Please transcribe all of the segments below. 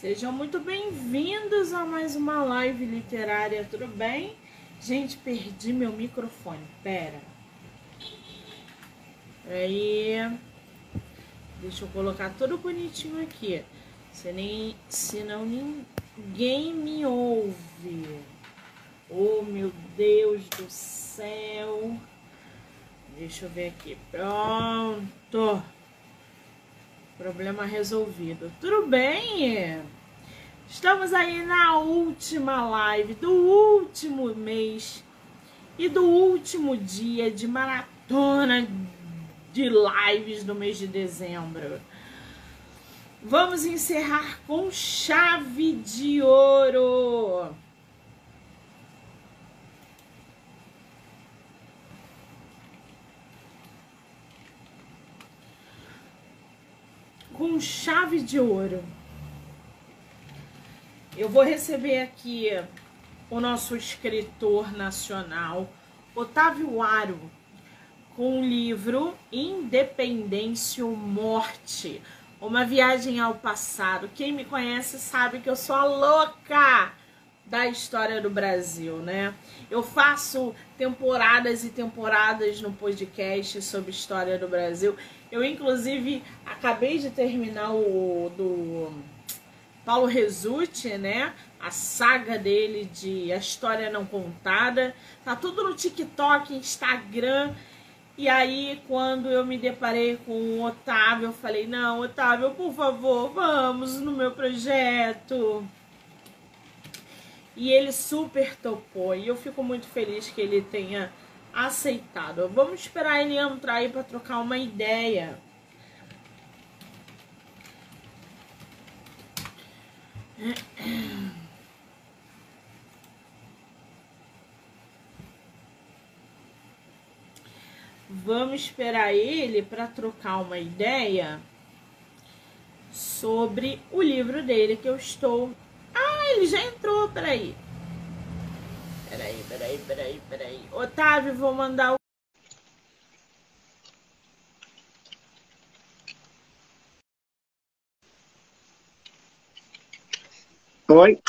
Sejam muito bem-vindos a mais uma live literária, tudo bem? Gente, perdi meu microfone, pera. Aí, deixa eu colocar tudo bonitinho aqui, se nem, senão ninguém me ouve. Oh, meu Deus do céu. Deixa eu ver aqui, pronto. Problema resolvido. Tudo bem? Estamos aí na última live do último mês e do último dia de maratona de lives do mês de dezembro. Vamos encerrar com chave de ouro. Com chave de ouro. Eu vou receber aqui o nosso escritor nacional, Otávio Aro, com o livro Independência ou Morte, uma viagem ao passado. Quem me conhece sabe que eu sou a louca da história do Brasil, né? Eu faço temporadas e temporadas no podcast sobre história do Brasil eu, inclusive, acabei de terminar o do Paulo Resutti, né? A saga dele de A História Não Contada. Tá tudo no TikTok, Instagram. E aí, quando eu me deparei com o Otávio, eu falei: Não, Otávio, por favor, vamos no meu projeto. E ele super topou. E eu fico muito feliz que ele tenha aceitado. Vamos esperar ele entrar aí para trocar uma ideia. Vamos esperar ele para trocar uma ideia sobre o livro dele que eu estou. Ah, ele já entrou, peraí. Peraí, peraí, peraí, peraí. Otávio, vou mandar o. Oi.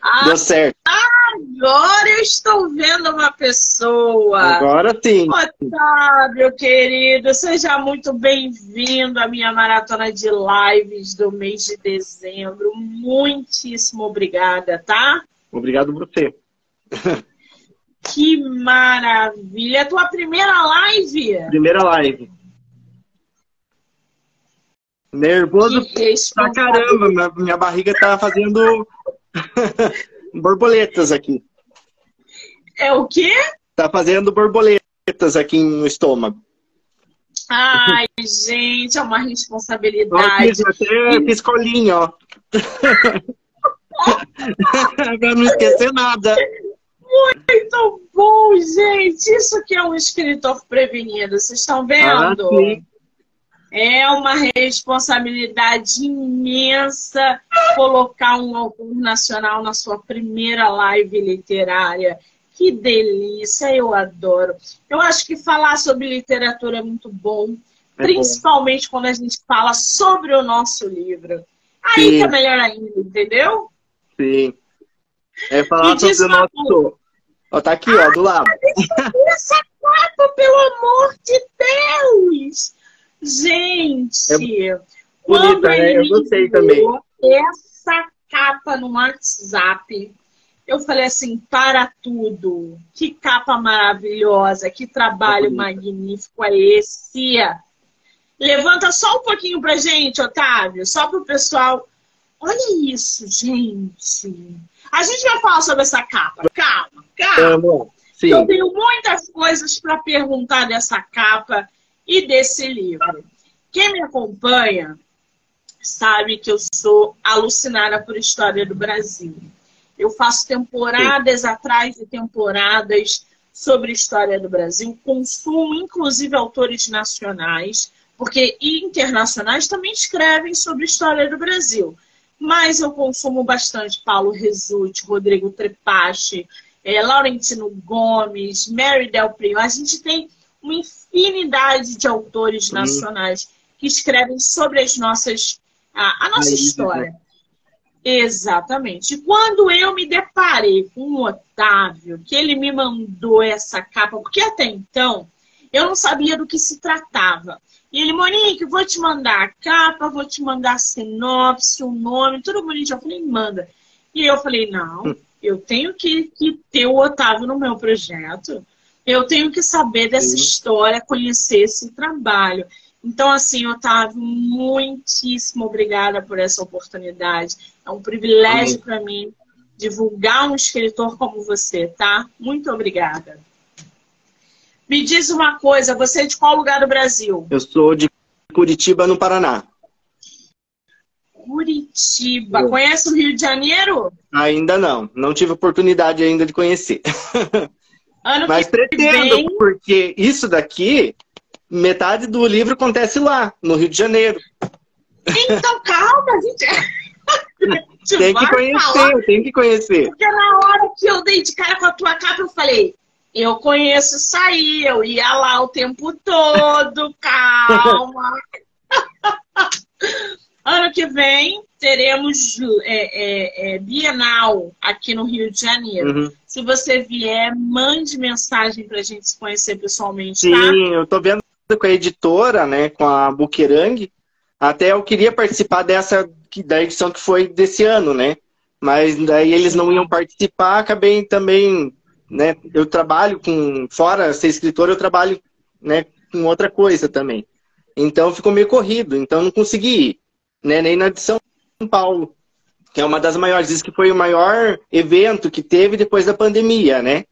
Ah, Deu certo. Agora eu estou vendo uma pessoa. Agora sim. Otávio, querido, seja muito bem-vindo à minha maratona de lives do mês de dezembro. Muitíssimo obrigada, tá? Obrigado você. Que maravilha! É tua primeira live? Primeira live. Nervoso pra caramba. Minha, barriga tá fazendo borboletas aqui. É o quê? Tá fazendo borboletas aqui no estômago. Ai, gente, é uma responsabilidade. Ó, fiz até piscolinho, ó. pra não esquecer nada. Muito bom, gente. Isso que é um escritor prevenido. Vocês estão vendo? Ah, é uma responsabilidade imensa colocar um autor nacional na sua primeira live literária. Que delícia, eu adoro. Eu acho que falar sobre literatura é muito bom, é principalmente bom. quando a gente fala sobre o nosso livro. Aí Sim. que é melhor ainda, entendeu? Sim. É falar sobre o nosso. Ó, tá aqui, ah, ó, do lado. Essa capa, pelo amor de Deus! Gente, é quando né? Eu gostei também. Essa capa no WhatsApp, eu falei assim, para tudo. Que capa maravilhosa, que trabalho é magnífico é esse. Levanta só um pouquinho pra gente, Otávio, só pro pessoal. Olha isso, gente. A gente vai falar sobre essa capa. Calma, calma. Sim. Eu tenho muitas coisas para perguntar dessa capa e desse livro. Quem me acompanha sabe que eu sou alucinada por história do Brasil. Eu faço temporadas Sim. atrás de temporadas sobre história do Brasil, consumo inclusive autores nacionais, porque internacionais também escrevem sobre história do Brasil. Mas eu consumo bastante Paulo Resutti, Rodrigo Trepache, é, Laurentino Gomes, Mary Del Primo. A gente tem uma infinidade de autores nacionais que escrevem sobre as nossas a, a nossa Aí, história. Né? Exatamente. Quando eu me deparei com o Otávio, que ele me mandou essa capa, porque até então eu não sabia do que se tratava. E ele, Monique, vou te mandar a capa, vou te mandar a sinopse, o nome, tudo bonitinho. Eu falei, manda. E eu falei, não, eu tenho que, que ter o Otávio no meu projeto. Eu tenho que saber dessa Sim. história, conhecer esse trabalho. Então, assim, Otávio, muitíssimo obrigada por essa oportunidade. É um privilégio para mim divulgar um escritor como você, tá? Muito obrigada. Me diz uma coisa, você é de qual lugar do Brasil? Eu sou de Curitiba, no Paraná. Curitiba. Eu. Conhece o Rio de Janeiro? Ainda não. Não tive oportunidade ainda de conhecer. Ano Mas pretendo, vem... porque isso daqui metade do livro acontece lá, no Rio de Janeiro. Então, calma, gente. tem que conhecer, falar. tem que conhecer. Porque na hora que eu dei de cara com a tua capa, eu falei, eu conheço isso aí, eu ia lá o tempo todo, calma. ano que vem teremos é, é, é, Bienal aqui no Rio de Janeiro. Uhum. Se você vier, mande mensagem para a gente se conhecer pessoalmente, Sim, tá? eu tô vendo com a editora, né, com a Buquerang. Até eu queria participar dessa da edição que foi desse ano, né? Mas daí eles não iam participar, acabei também, né? Eu trabalho com fora ser escritor, eu trabalho, né, com outra coisa também. Então ficou meio corrido, então não consegui ir, né? Nem na edição São Paulo, que é uma das maiores, diz que foi o maior evento que teve depois da pandemia, né?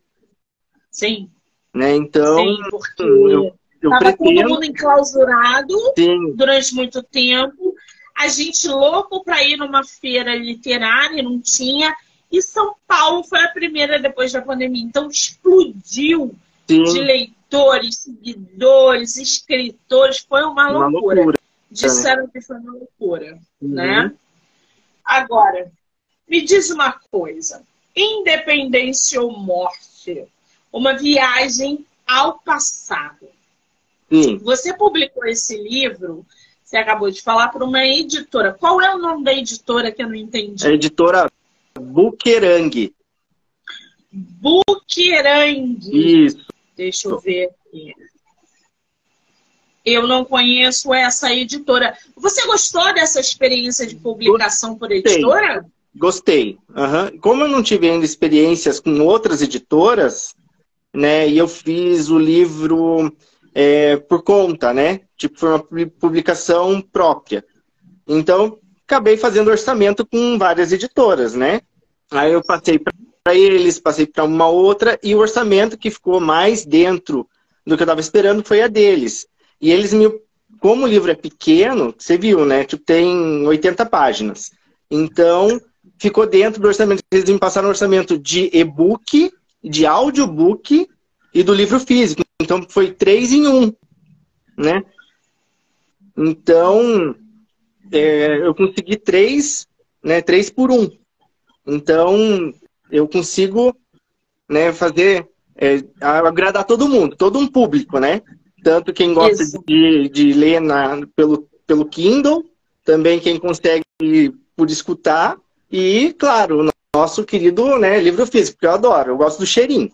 Sim. Né? Então, Sim, porque eu, eu Tava pretendo... todo mundo enclausurado Sim. durante muito tempo. A gente louco para ir numa feira literária, não tinha. E São Paulo foi a primeira depois da pandemia. Então explodiu Sim. de leitores, seguidores, escritores. Foi uma, uma loucura. loucura. Disseram que foi uma loucura, uhum. né? Agora, me diz uma coisa. Independência ou morte? Uma viagem ao passado. Sim. Você publicou esse livro, você acabou de falar, para uma editora. Qual é o nome da editora que eu não entendi? A editora Buquerang. Buquerang. Isso. Deixa eu ver aqui. Eu não conheço essa editora. Você gostou dessa experiência de publicação por editora? Gostei. Uhum. Como eu não tive ainda experiências com outras editoras, né, e eu fiz o livro é, por conta, né? Tipo, foi uma publicação própria. Então, acabei fazendo orçamento com várias editoras, né? Aí eu passei para eles, passei para uma outra, e o orçamento que ficou mais dentro do que eu estava esperando foi a deles. E eles me. Como o livro é pequeno, você viu, né? Tipo, tem 80 páginas. Então, ficou dentro do orçamento. Eles me passaram um orçamento de e-book, de audiobook e do livro físico. Então foi três em um, né? Então é, eu consegui três, né? Três por um. Então eu consigo, né? Fazer é, agradar todo mundo, todo um público, né? Tanto quem gosta de, de ler na, pelo, pelo Kindle, também quem consegue por escutar e, claro, o nosso querido né, livro físico, que eu adoro, eu gosto do cheirinho.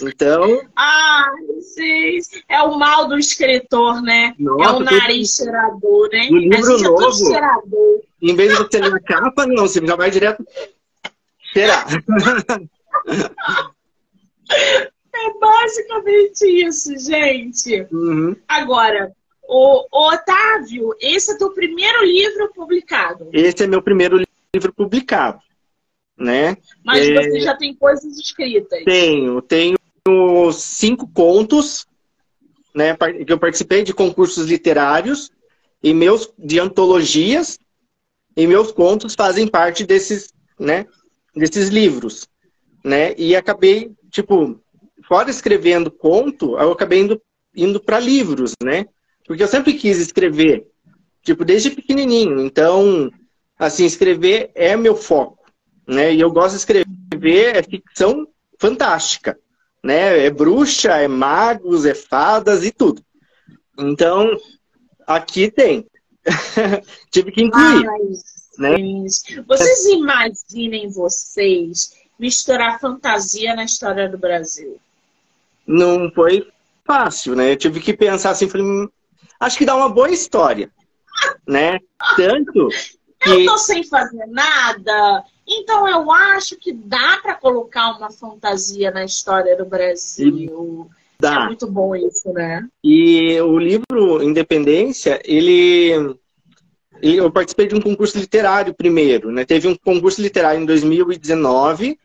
Então. Ah, sim. É o mal do escritor, né? Nossa, é o nariz tô... cheirador, né? No livro é novo, é em vez de você ler a capa, não, você já vai direto cheirar. É basicamente isso, gente. Uhum. Agora, o, o, Otávio, esse é teu primeiro livro publicado? Esse é meu primeiro livro publicado, né? Mas é... você já tem coisas escritas? Tenho, tenho cinco contos, né, que eu participei de concursos literários e meus de antologias e meus contos fazem parte desses, né, desses livros, né? E acabei, tipo, fora escrevendo conto, eu acabei indo, indo para livros, né? Porque eu sempre quis escrever, tipo, desde pequenininho. Então, assim, escrever é meu foco, né? E eu gosto de escrever é ficção fantástica né? É bruxa, é magos, é fadas e tudo. Então, aqui tem. tive que incluir. Né? Vocês imaginem vocês misturar fantasia na história do Brasil? Não foi fácil, né? Eu tive que pensar assim, falei, hum, acho que dá uma boa história, né? Tanto que... Eu tô sem fazer nada, então eu acho que dá para colocar uma fantasia na história do Brasil. Dá. É muito bom isso, né? E o livro Independência, ele eu participei de um concurso literário primeiro, né? Teve um concurso literário em 2019,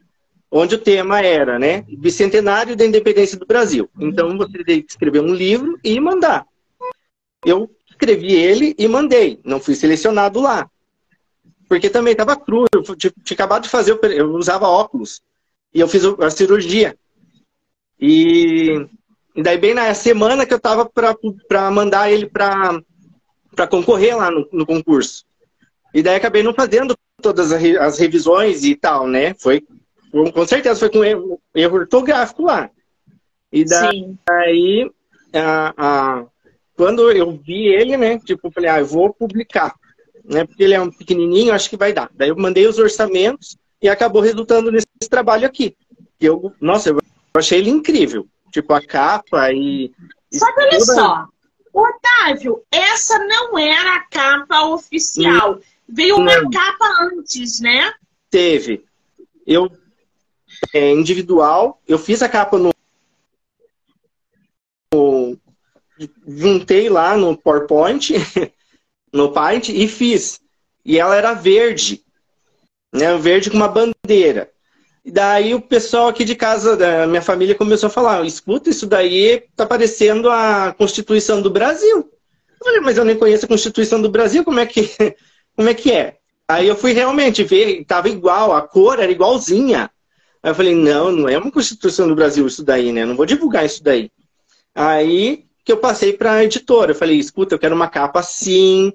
onde o tema era, né, Bicentenário da Independência do Brasil. Então você tem que escrever um livro e mandar. Eu escrevi ele e mandei, não fui selecionado lá. Porque também estava cru, eu tinha, acabado de fazer, eu usava óculos. E eu fiz a cirurgia. E, e daí bem na semana que eu estava para mandar ele para para concorrer lá no, no, concurso. E daí acabei não fazendo todas as revisões e tal, né? Foi, com certeza foi com erro, erro ortográfico lá. E daí, a, a, quando eu vi ele, né? Tipo, falei, ah, eu vou publicar. Né, porque ele é um pequenininho, acho que vai dar. Daí eu mandei os orçamentos e acabou resultando nesse trabalho aqui. Eu, nossa, eu achei ele incrível. Tipo, a capa e. Só que olha toda... só, Otávio, essa não era a capa oficial. Hum. Veio uma capa antes, né? Teve. Eu, é, individual, eu fiz a capa no, no. Juntei lá no PowerPoint, no Paint, e fiz. E ela era verde. Né, verde com uma bandeira. E daí o pessoal aqui de casa, da minha família, começou a falar: escuta, isso daí tá parecendo a Constituição do Brasil. Eu falei, mas eu nem conheço a Constituição do Brasil, como é que, como é, que é? Aí eu fui realmente ver, tava igual, a cor era igualzinha. Aí eu falei, não, não é uma Constituição do Brasil isso daí, né? não vou divulgar isso daí. Aí que eu passei para a editora. Eu falei, escuta, eu quero uma capa assim,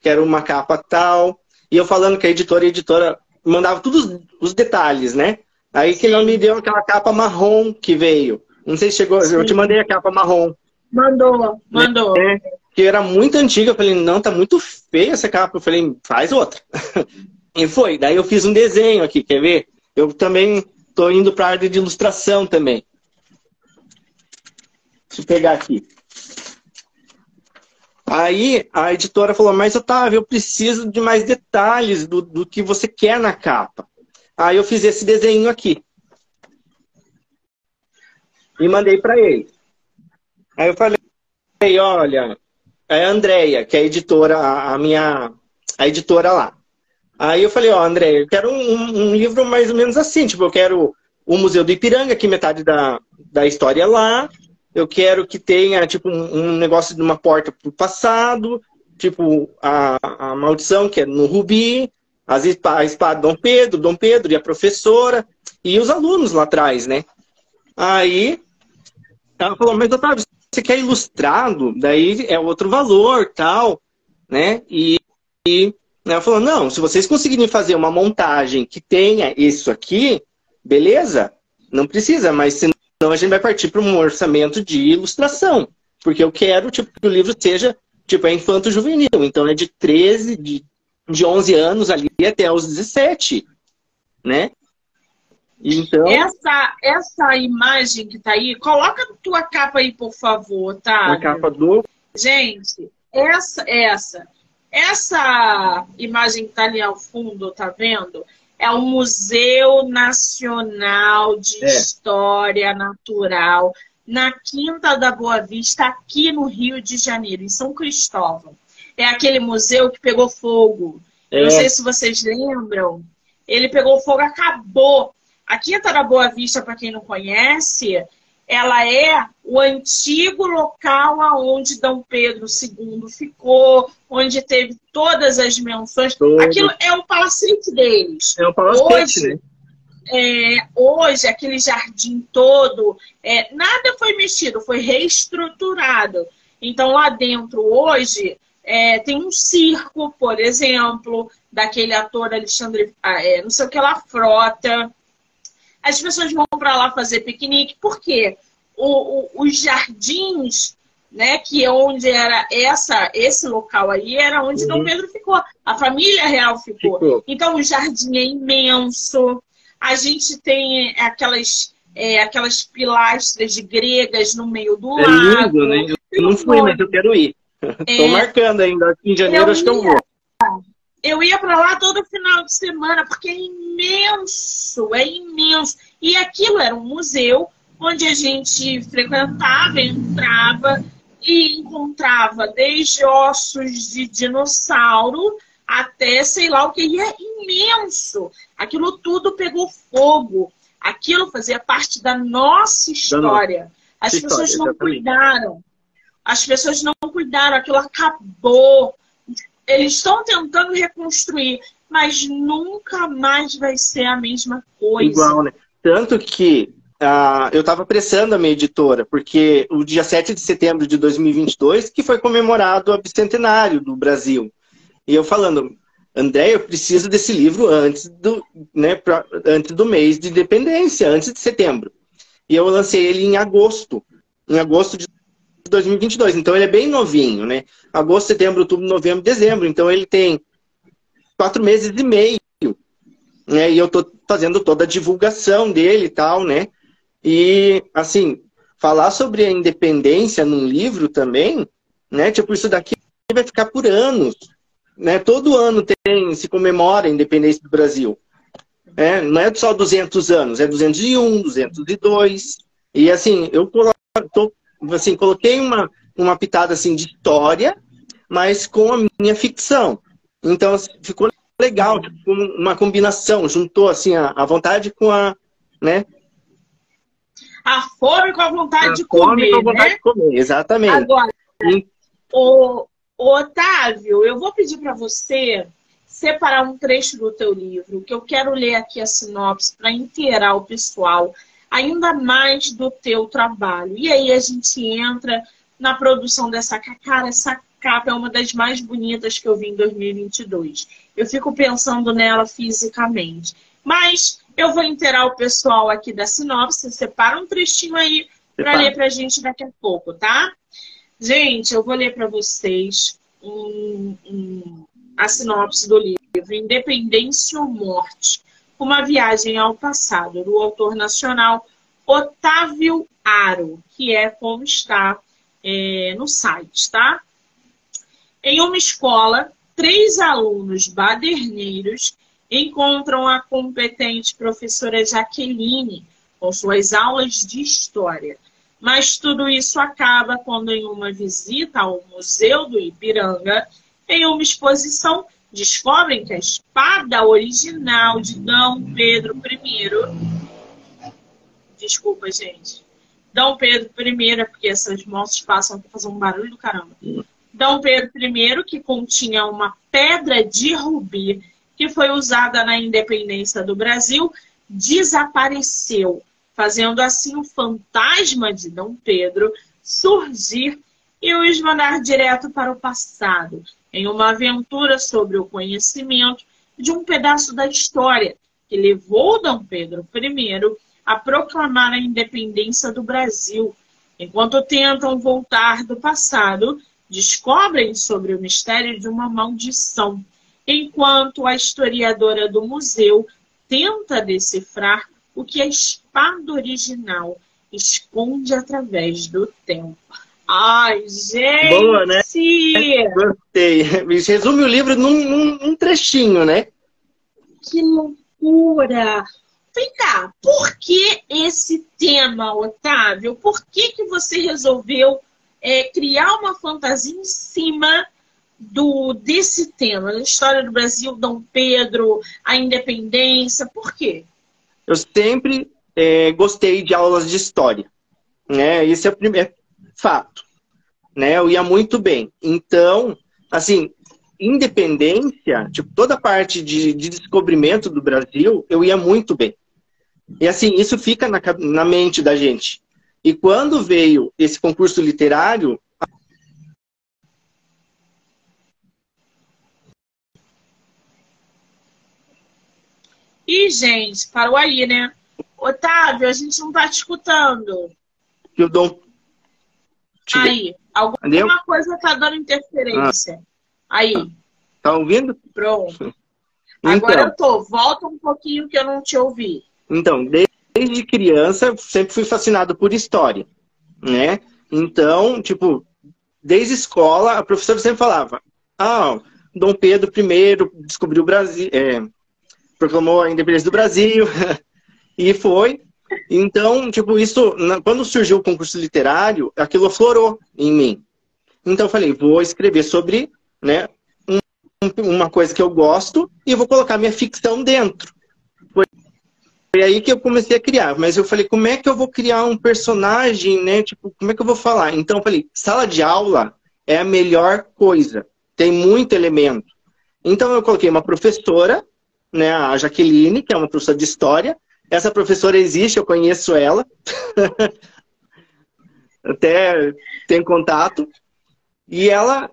quero uma capa tal. E eu falando que a editora, a editora mandava todos os detalhes, né? Aí que não me deu aquela capa marrom que veio. Não sei se chegou, Sim. eu te mandei a capa marrom. Mandou, mandou. É, que era muito antiga, eu falei, não, tá muito feia essa capa. Eu falei, faz outra. e foi. Daí eu fiz um desenho aqui, quer ver? Eu também tô indo para a área de ilustração também. Deixa eu pegar aqui. Aí a editora falou, mas Otávio, eu preciso de mais detalhes do, do que você quer na capa. Aí eu fiz esse desenho aqui. E mandei para ele. Aí eu falei, olha, é a Andrea, que é a editora, a minha a editora lá. Aí eu falei, ó, Andréia, eu quero um, um, livro mais ou menos assim, tipo, eu quero o Museu do Ipiranga, que metade da, da história é lá. Eu quero que tenha, tipo, um, um negócio de uma porta pro passado, tipo, a, a maldição, que é no Rubi as, a espada Dom Pedro, Dom Pedro e a professora e os alunos lá atrás, né? Aí ela falou, mas Otávio, você quer ilustrado? Daí é outro valor, tal, né? E, e ela falou, não, se vocês conseguirem fazer uma montagem que tenha isso aqui, beleza, não precisa, mas senão a gente vai partir para um orçamento de ilustração. Porque eu quero tipo, que o livro seja, tipo, é infanto-juvenil. Então é de 13, de de 11 anos ali até os 17, né? Então... Essa, essa imagem que tá aí, coloca a tua capa aí, por favor, tá? A capa do... Gente, essa, essa, essa imagem que tá ali ao fundo, tá vendo? É o Museu Nacional de é. História Natural, na Quinta da Boa Vista, aqui no Rio de Janeiro, em São Cristóvão é aquele museu que pegou fogo. É. Não sei se vocês lembram. Ele pegou fogo, acabou. A Quinta da Boa Vista, para quem não conhece, ela é o antigo local aonde Dom Pedro II ficou, onde teve todas as menções. Todo. Aquilo é o palacete deles. É o palacete, hoje, né? É, hoje, aquele jardim todo, é, nada foi mexido, foi reestruturado. Então, lá dentro, hoje, é, tem um circo, por exemplo, daquele ator Alexandre, ah, é, não sei o que lá, Frota. As pessoas vão para lá fazer piquenique, por quê? O, o, os jardins né? Que é onde era essa, esse local aí era onde uhum. Dom Pedro ficou. A família real ficou. ficou. Então o jardim é imenso. A gente tem aquelas é, aquelas pilastras gregas no meio do é lago. Lindo, né? Eu não fui, mas eu quero ir. Estou é, marcando ainda. Em janeiro acho que eu vou. Eu ia para lá todo final de semana, porque é imenso, é imenso. E aquilo era um museu onde a gente frequentava, entrava e encontrava desde ossos de dinossauro até sei lá o que. E é imenso. Aquilo tudo pegou fogo. Aquilo fazia parte da nossa história. As pessoas não cuidaram. As pessoas não cuidaram. Aquilo acabou. Eles estão tentando reconstruir, mas nunca mais vai ser a mesma coisa. Igual, né? Tanto que Uh, eu estava pressando a minha editora, porque o dia 7 de setembro de 2022, que foi comemorado o bicentenário do Brasil. E eu falando, André, eu preciso desse livro antes do, né, pra, antes do mês de independência, antes de setembro. E eu lancei ele em agosto, em agosto de 2022. Então ele é bem novinho, né? Agosto, setembro, outubro, novembro, dezembro. Então ele tem quatro meses e meio. Né? E eu tô fazendo toda a divulgação dele e tal, né? E, assim, falar sobre a independência num livro também, né? Tipo, isso daqui vai ficar por anos. Né? Todo ano tem, se comemora a independência do Brasil. É, não é só 200 anos, é 201, 202. E assim, eu tô, assim, coloquei uma, uma pitada assim, de história, mas com a minha ficção. Então assim, ficou legal, tipo, uma combinação, juntou assim, a, a vontade com a. Né? A fome com a vontade a de comer. Com a vontade né? de comer, exatamente. Agora, e... o, Otávio, eu vou pedir para você separar um trecho do teu livro, que eu quero ler aqui a sinopse para inteirar o pessoal ainda mais do teu trabalho. E aí a gente entra na produção dessa cara, essa capa é uma das mais bonitas que eu vi em 2022. Eu fico pensando nela fisicamente. Mas eu vou inteirar o pessoal aqui da sinopse, separa um trechinho aí para ler para a gente daqui a pouco, tá? Gente, eu vou ler para vocês um, um, a sinopse do livro Independência ou Morte, uma viagem ao passado, do autor nacional Otávio Aro, que é como está é, no site, tá? Em uma escola, três alunos baderneiros encontram a competente professora Jaqueline com suas aulas de história mas tudo isso acaba quando, em uma visita ao Museu do Ipiranga, em uma exposição, descobrem que a espada original de Dom Pedro I. Desculpa, gente. Dom Pedro I, porque essas motos passam para fazer um barulho do caramba. Dom Pedro I, que continha uma pedra de rubi que foi usada na independência do Brasil, desapareceu fazendo assim o fantasma de Dom Pedro surgir e os mandar direto para o passado, em uma aventura sobre o conhecimento de um pedaço da história que levou Dom Pedro I a proclamar a independência do Brasil. Enquanto tentam voltar do passado, descobrem sobre o mistério de uma maldição, enquanto a historiadora do museu tenta decifrar o que a espada original esconde através do tempo. Ai, gente! Boa, né? Gostei. Resume o livro num, num, num trechinho, né? Que loucura! Vem cá, por que esse tema, Otávio? Por que, que você resolveu é, criar uma fantasia em cima do desse tema? A história do Brasil, Dom Pedro, a independência, por quê? Eu sempre é, gostei de aulas de história. Né? Esse é o primeiro fato. Né? Eu ia muito bem. Então, assim, independência, tipo, toda a parte de, de descobrimento do Brasil, eu ia muito bem. E assim, isso fica na, na mente da gente. E quando veio esse concurso literário, Ih, gente, parou aí, né? Otávio, a gente não tá te escutando. Eu dou Aí. Alguma Entendeu? coisa tá dando interferência. Ah. Aí. Tá ouvindo? Pronto. Então, Agora eu tô. Volta um pouquinho que eu não te ouvi. Então, desde criança, sempre fui fascinado por história, né? Então, tipo, desde escola, a professora sempre falava: Ah, Dom Pedro I descobriu o Brasil, é, proclamou a independência do Brasil, e foi. Então, tipo, isso, quando surgiu o concurso literário, aquilo aflorou em mim. Então, eu falei: vou escrever sobre né, uma coisa que eu gosto e vou colocar minha ficção dentro. Foi aí que eu comecei a criar. Mas eu falei, como é que eu vou criar um personagem, né? Tipo, como é que eu vou falar? Então eu falei, sala de aula é a melhor coisa. Tem muito elemento. Então eu coloquei uma professora, né, a Jaqueline, que é uma professora de história. Essa professora existe, eu conheço ela. Até tem contato. E ela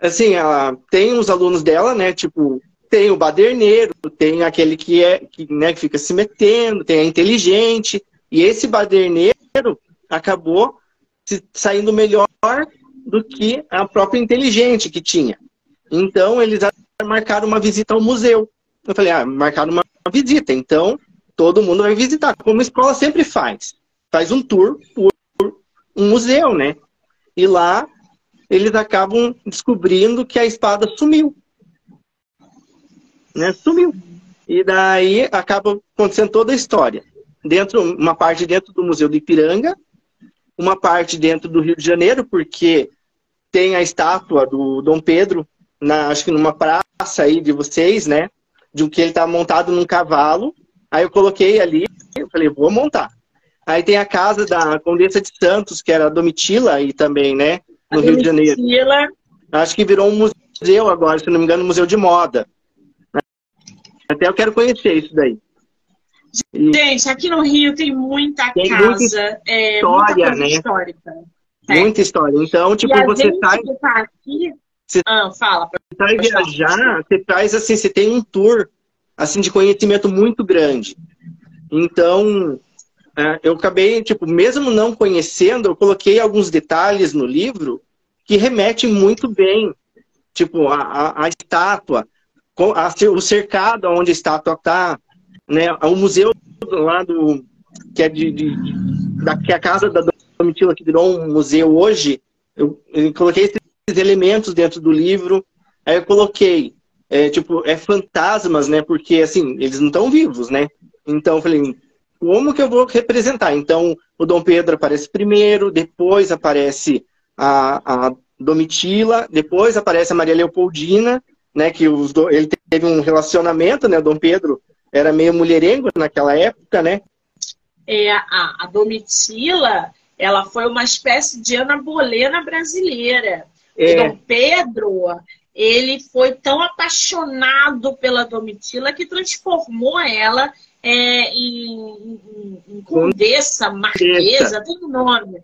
assim, ela tem os alunos dela, né? Tipo, tem o baderneiro, tem aquele que é que, né, que fica se metendo, tem a inteligente. E esse baderneiro acabou saindo melhor do que a própria inteligente que tinha. Então, eles marcaram uma visita ao museu. Eu falei, ah, marcaram uma visita, então todo mundo vai visitar, como a escola sempre faz. Faz um tour por um museu, né? E lá eles acabam descobrindo que a espada sumiu. Né? Sumiu. E daí acaba acontecendo toda a história. Dentro, uma parte dentro do Museu do Ipiranga, uma parte dentro do Rio de Janeiro, porque tem a estátua do Dom Pedro, na, acho que numa praça aí de vocês, né? De que ele está montado num cavalo. Aí eu coloquei ali, eu falei, vou montar. Aí tem a casa da Condessa de Santos, que era a Domitila, e também, né? no Rio de Janeiro. Acho que virou um museu agora, se não me engano, um museu de moda. Até eu quero conhecer isso daí. Gente, aqui no Rio tem muita tem casa, muita é, história, muita né? histórica. Muita história. Então, tipo, e você sai. Tá aqui... Você ah, fala. Você sai viajar, você traz assim, você tem um tour assim de conhecimento muito grande. Então, é, eu acabei, tipo, mesmo não conhecendo, eu coloquei alguns detalhes no livro que remetem muito bem. Tipo, a, a, a estátua, a, o cercado onde a estátua está, né? O museu lá do. que é de, de, da, que é a casa da Domitila, que virou um museu hoje, eu, eu coloquei esses elementos dentro do livro. Aí eu coloquei, é, tipo, é fantasmas, né? Porque, assim, eles não estão vivos, né? Então eu falei, como que eu vou representar? Então, o Dom Pedro aparece primeiro, depois aparece a, a Domitila, depois aparece a Maria Leopoldina, né, que os do, ele teve um relacionamento, né, o Dom Pedro era meio mulherengo naquela época, né? É, a, a Domitila, ela foi uma espécie de Ana Bolena brasileira. É. Dom Pedro, ele foi tão apaixonado pela Domitila que transformou ela é, em, em, em Condessa, Marquesa, tem um nome.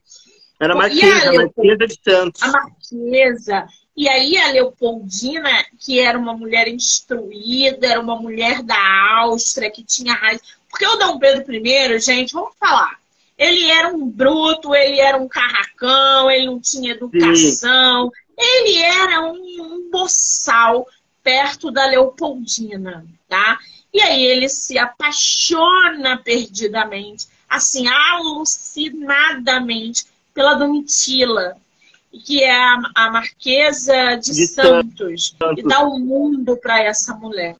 Era Marquesa, Marquesa de Santos. A Marquesa. E aí a Leopoldina, que era uma mulher instruída, era uma mulher da Áustria, que tinha raiz. Porque o Dom Pedro I, gente, vamos falar. Ele era um bruto, ele era um carracão, ele não tinha educação. Sim. Ele era um, um boçal perto da Leopoldina, tá? E aí ele se apaixona perdidamente, assim, alucinadamente pela Domitila, que é a, a Marquesa de, de Santos, Santos, e dá o um mundo para essa mulher.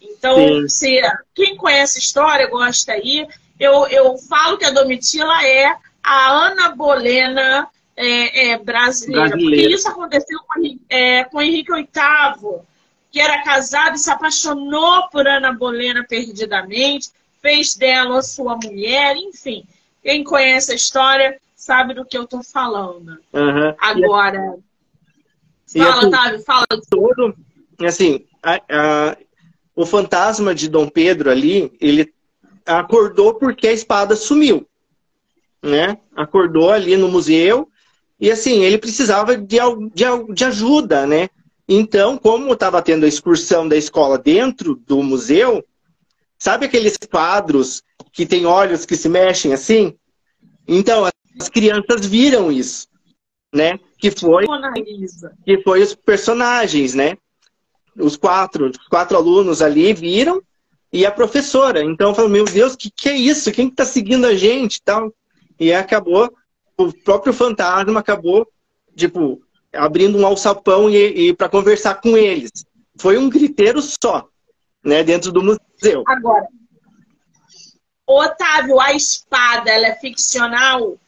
Então, se quem conhece a história, gosta aí, eu, eu falo que a Domitila é a Ana Bolena é, é, brasileira, brasileira, porque isso aconteceu com, é, com Henrique VIII que era casado e se apaixonou por Ana Bolena perdidamente, fez dela sua mulher, enfim. Quem conhece a história sabe do que eu estou falando. Uhum. Agora, e fala, assim, Otávio, fala. Todo, assim, a, a, o fantasma de Dom Pedro ali, ele acordou porque a espada sumiu, né? Acordou ali no museu e assim, ele precisava de, de, de ajuda, né? Então, como estava tendo a excursão da escola dentro do museu, sabe aqueles quadros que tem olhos que se mexem assim? Então, as crianças viram isso, né? que foi que foi os personagens, né? Os quatro, os quatro alunos ali viram e a professora. Então falou, meu Deus, que que é isso? Quem que tá seguindo a gente, tal? E acabou o próprio fantasma acabou tipo abrindo um alçapão e, e para conversar com eles. Foi um griteiro só, né, dentro do museu. Agora, Otávio, a espada, ela é ficcional?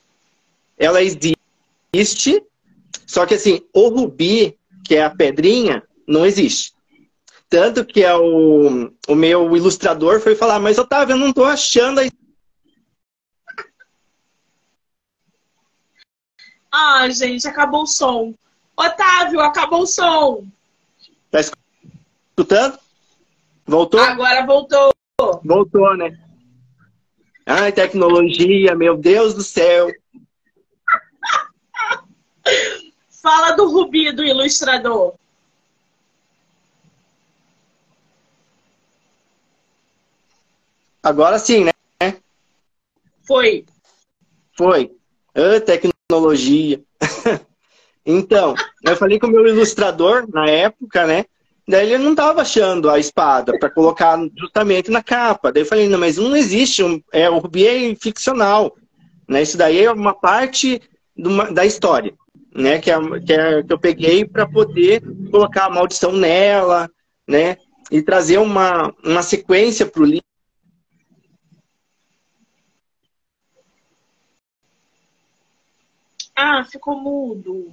Ela existe, só que assim, o rubi, que é a pedrinha, não existe. Tanto que é o, o meu ilustrador foi falar, mas Otávio, eu não estou achando a Ah, gente, acabou o som. Otávio, acabou o som. Tá escutando? Voltou? Agora voltou. Voltou, né? Ai, tecnologia, meu Deus do céu. Fala do Rubi, do ilustrador. Agora sim, né? Foi. Foi. Ah, tecnologia. então, eu falei com o meu ilustrador na época, né? Daí ele não estava achando a espada para colocar justamente na capa. Daí eu falei, não, mas não existe, um, é, o Rubi é ficcional. Né? Isso daí é uma parte da história, né? Que, é, que, é, que eu peguei para poder colocar a maldição nela, né? E trazer uma, uma sequência para o livro. Ah, ficou mudo.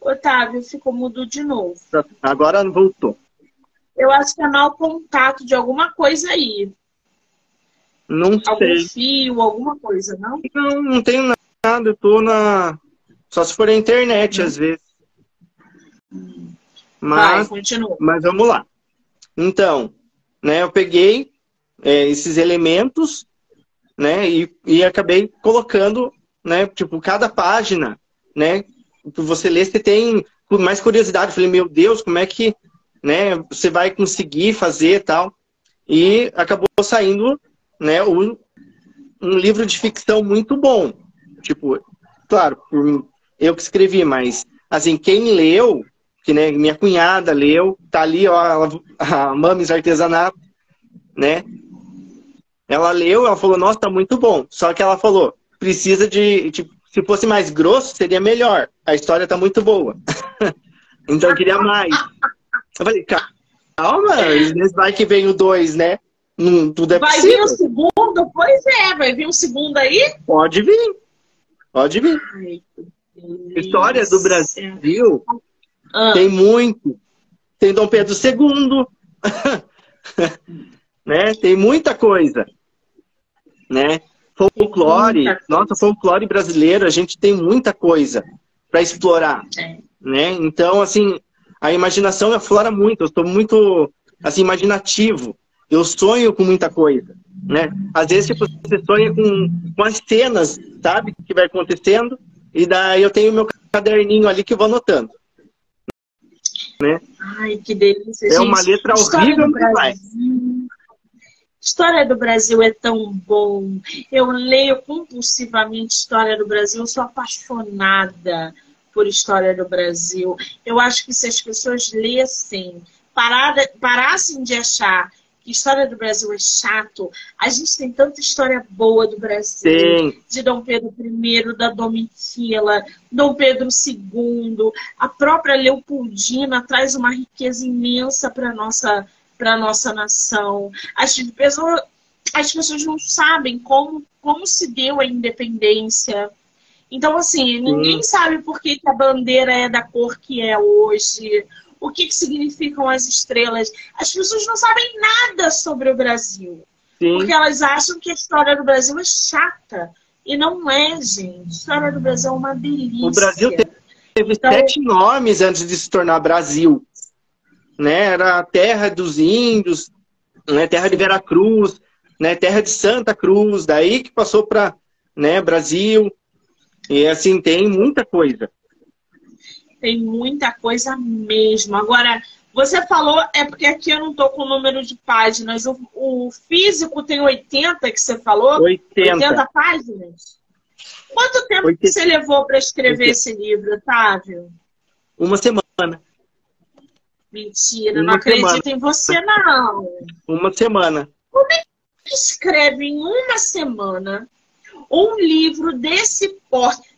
Otávio ficou mudo de novo. Agora voltou. Eu acho que é mau contato de alguma coisa aí. Não Algum sei. fio, alguma coisa, não? Não, não tenho nada. Eu tô na. Só se for a internet, hum. às vezes. Mas, Vai, continua. mas vamos lá. Então, né, eu peguei é, esses elementos, né, e, e acabei colocando, né, tipo, cada página, né, que você lê, você tem mais curiosidade. Eu falei, meu Deus, como é que né, você vai conseguir fazer tal? E acabou saindo né, um, um livro de ficção muito bom. Tipo, claro, eu que escrevi, mas assim, quem leu, que né, minha cunhada leu, tá ali, ó, a Mames Artesanato, né? Ela leu, ela falou, nossa, tá muito bom. Só que ela falou, precisa de, tipo, se fosse mais grosso, seria melhor. A história tá muito boa. então eu queria mais. Eu falei, calma, vai que vem o 2, né? Não, tudo é vai possível. vir o segundo? Pois é, vai vir um segundo aí? Pode vir. Pode vir. Ai, História do Brasil ah. tem muito. Tem Dom Pedro II. né? Tem muita coisa. Né? Folclore, nossa, folclore brasileiro, a gente tem muita coisa para explorar, é. né? Então, assim, a imaginação aflora muito. Eu estou muito, assim, imaginativo. Eu sonho com muita coisa, né? Às vezes tipo, você sonha com, com as cenas, sabe, que vai acontecendo, e daí eu tenho meu caderninho ali que eu vou anotando. Né? Ai, que delícia, É gente. uma letra horrível, mas vai. História do Brasil é tão bom. Eu leio compulsivamente História do Brasil, eu sou apaixonada por História do Brasil. Eu acho que se as pessoas lessem, parada, parassem de achar que História do Brasil é chato, a gente tem tanta história boa do Brasil. Sim. De Dom Pedro I, da Domitila, Dom Pedro II. A própria Leopoldina traz uma riqueza imensa para a nossa para nossa nação. As pessoas, as pessoas não sabem como, como se deu a independência. Então, assim, ninguém sabe por que, que a bandeira é da cor que é hoje, o que, que significam as estrelas. As pessoas não sabem nada sobre o Brasil. Sim. Porque elas acham que a história do Brasil é chata. E não é, gente. A história do Brasil é uma delícia. O Brasil teve então, sete nomes antes de se tornar Brasil né? Era a terra dos índios, né? terra de Veracruz, né? terra de Santa Cruz, daí que passou para né? Brasil. E assim, tem muita coisa. Tem muita coisa mesmo. Agora, você falou, é porque aqui eu não estou com o número de páginas. O, o, físico tem 80 que você falou? 80. 80 páginas? Quanto tempo Oito... você levou para escrever Oito... esse livro, Otávio? Uma semana. Mentira, uma não semana. acredito em você, não. Uma semana. Como é que escreve em uma semana um livro desse porte?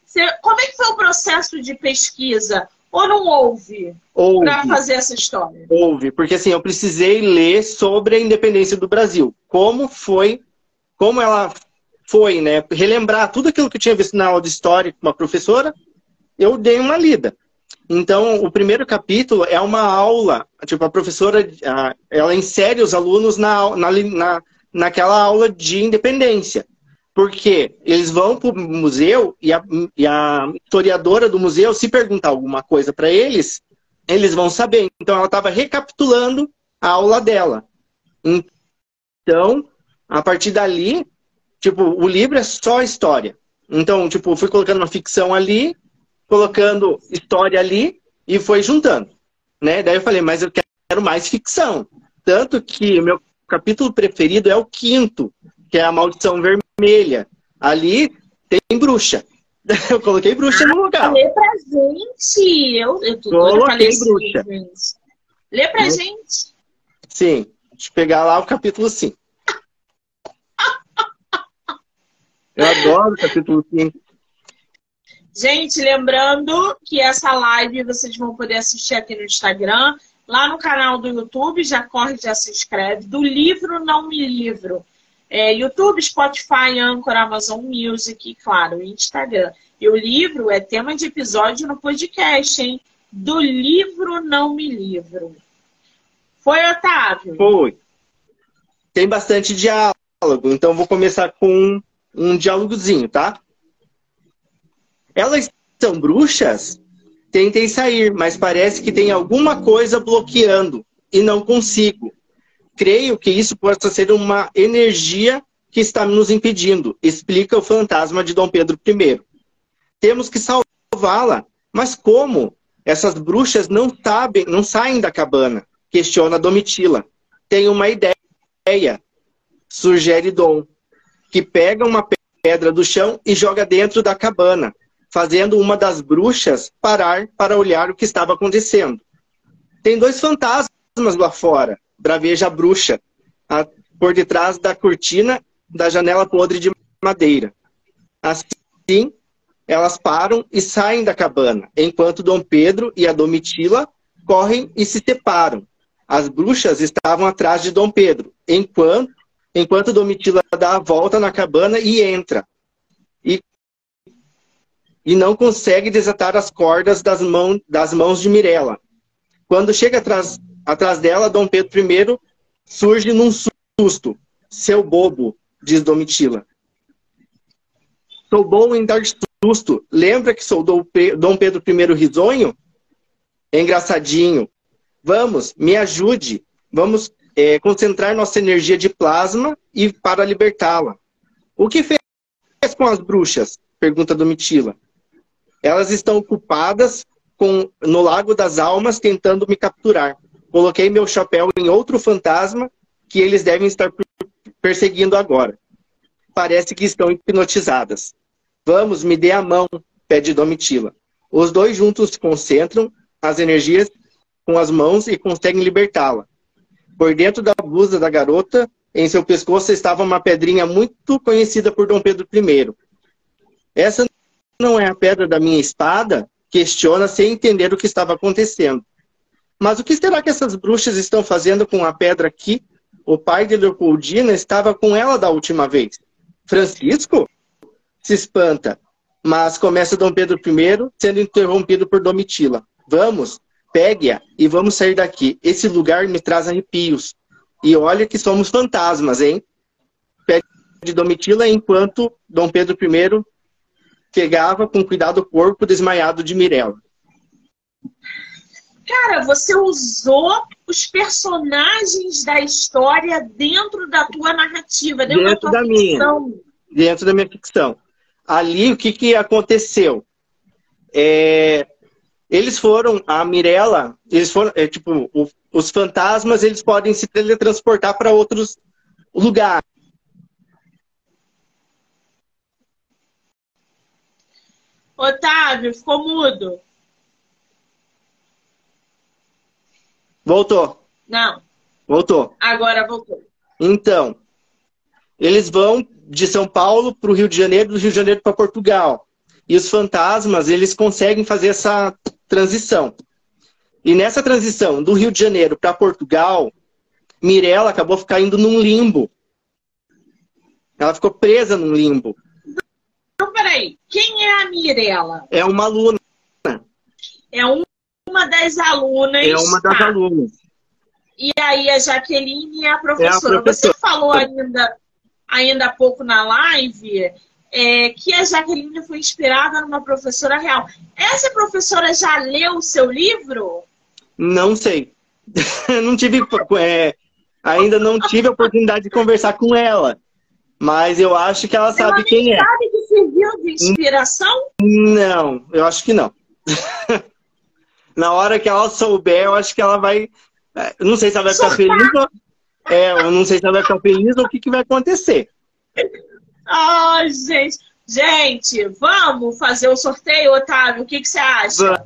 Como é que foi o processo de pesquisa? Ou não houve, houve. para fazer essa história? Houve, porque assim, eu precisei ler sobre a independência do Brasil. Como foi, como ela foi, né? Relembrar tudo aquilo que eu tinha visto na aula de história com uma professora, eu dei uma lida. Então, o primeiro capítulo é uma aula, tipo, a professora, ela insere os alunos na, na, na, naquela aula de independência. Porque eles vão para o museu e a, e a, historiadora do museu, se perguntar alguma coisa para eles, eles vão saber. Então, ela estava recapitulando a aula dela. Então, a partir dali, tipo, o livro é só história. Então, tipo, fui colocando uma ficção ali, colocando história ali e foi juntando. Né? Daí eu falei, mas eu quero mais ficção. Tanto que meu capítulo preferido é o quinto, que é a Maldição Vermelha. Ali tem bruxa. Eu coloquei bruxa no lugar. Lê pra gente. Eu, eu tô coloquei bruxa. Lê pra hum. gente. Sim. Deixa eu pegar lá o capítulo 5. Eu adoro o capítulo 5. Gente, lembrando que essa live vocês vão poder assistir aqui no Instagram, lá no canal do YouTube, já corre, já se inscreve, do livro Não Me Livro. É, YouTube, Spotify, Anchor, Amazon Music, claro, Instagram. E o livro é tema de episódio no podcast, hein? Do livro Não Me Livro. Foi, Otávio? Foi. Tem bastante diálogo, então vou começar com um diálogozinho, tá? Elas são bruxas? Tentem sair, mas parece que tem alguma coisa bloqueando e não consigo. Creio que isso possa ser uma energia que está nos impedindo, explica o fantasma de Dom Pedro I. Temos que salvá-la, mas como? Essas bruxas não sabem, não saem da cabana, questiona Domitila. Tem uma ideia, sugere Dom, que pega uma pedra do chão e joga dentro da cabana fazendo uma das bruxas parar para olhar o que estava acontecendo. Tem dois fantasmas lá fora, braveja a bruxa, a, por detrás da cortina da janela podre de madeira. Assim, elas param e saem da cabana, enquanto Dom Pedro e a Domitila correm e se separam. As bruxas estavam atrás de Dom Pedro, enquanto, enquanto Domitila dá a volta na cabana e entra. E não consegue desatar as cordas das, mão, das mãos de Mirella. Quando chega atrás, atrás dela, Dom Pedro I surge num susto. Seu bobo, diz Domitila. Sou bom em dar susto. Lembra que sou Dom Pedro I risonho? engraçadinho. Vamos, me ajude. Vamos é, concentrar nossa energia de plasma e para libertá-la. O que fez com as bruxas? Pergunta Domitila. Elas estão ocupadas com, no Lago das Almas tentando me capturar. Coloquei meu chapéu em outro fantasma que eles devem estar perseguindo agora. Parece que estão hipnotizadas. Vamos, me dê a mão, pede Domitila. Os dois juntos concentram as energias com as mãos e conseguem libertá-la. Por dentro da blusa da garota, em seu pescoço estava uma pedrinha muito conhecida por Dom Pedro I. Essa não é a pedra da minha espada, questiona sem entender o que estava acontecendo. Mas o que será que essas bruxas estão fazendo com a pedra aqui? O pai de Leopoldina estava com ela da última vez. Francisco? Se espanta. Mas começa Dom Pedro I sendo interrompido por Domitila. Vamos, pegue-a e vamos sair daqui. Esse lugar me traz arrepios. E olha que somos fantasmas, hein? Pede Domitila enquanto Dom Pedro I pegava com cuidado o corpo desmaiado de Mirella. Cara, você usou os personagens da história dentro da tua narrativa, dentro, dentro da, da ficção. Minha, dentro da minha ficção. Ali, o que, que aconteceu? É, eles foram, a Mirella, eles foram, é, tipo, o, os fantasmas, eles podem se teletransportar para outros lugares. Otávio, ficou mudo. Voltou. Não. Voltou. Agora voltou. Então, eles vão de São Paulo para o Rio de Janeiro, do Rio de Janeiro para Portugal. E os fantasmas, eles conseguem fazer essa transição. E nessa transição do Rio de Janeiro para Portugal, Mirella acabou ficando num limbo. Ela ficou presa num limbo. Então, peraí, quem é a Mirella? É uma aluna. É uma das alunas. É uma das tá. alunas. E aí a Jaqueline é a professora. É a professora. Você falou ainda, ainda há pouco na live é, que a Jaqueline foi inspirada numa professora real. Essa professora já leu o seu livro? Não sei. não tive. É, ainda não tive a oportunidade de conversar com ela. Mas eu acho que ela sabe quem é. sabe serviu de inspiração? Não, eu acho que não. Na hora que ela souber, eu acho que ela vai. é, Não sei se ela vai ficar feliz ou. É, eu não sei se ela vai ficar feliz ou o que, que vai acontecer. Ai, gente. Gente, vamos fazer o sorteio, Otávio? O que, que você acha?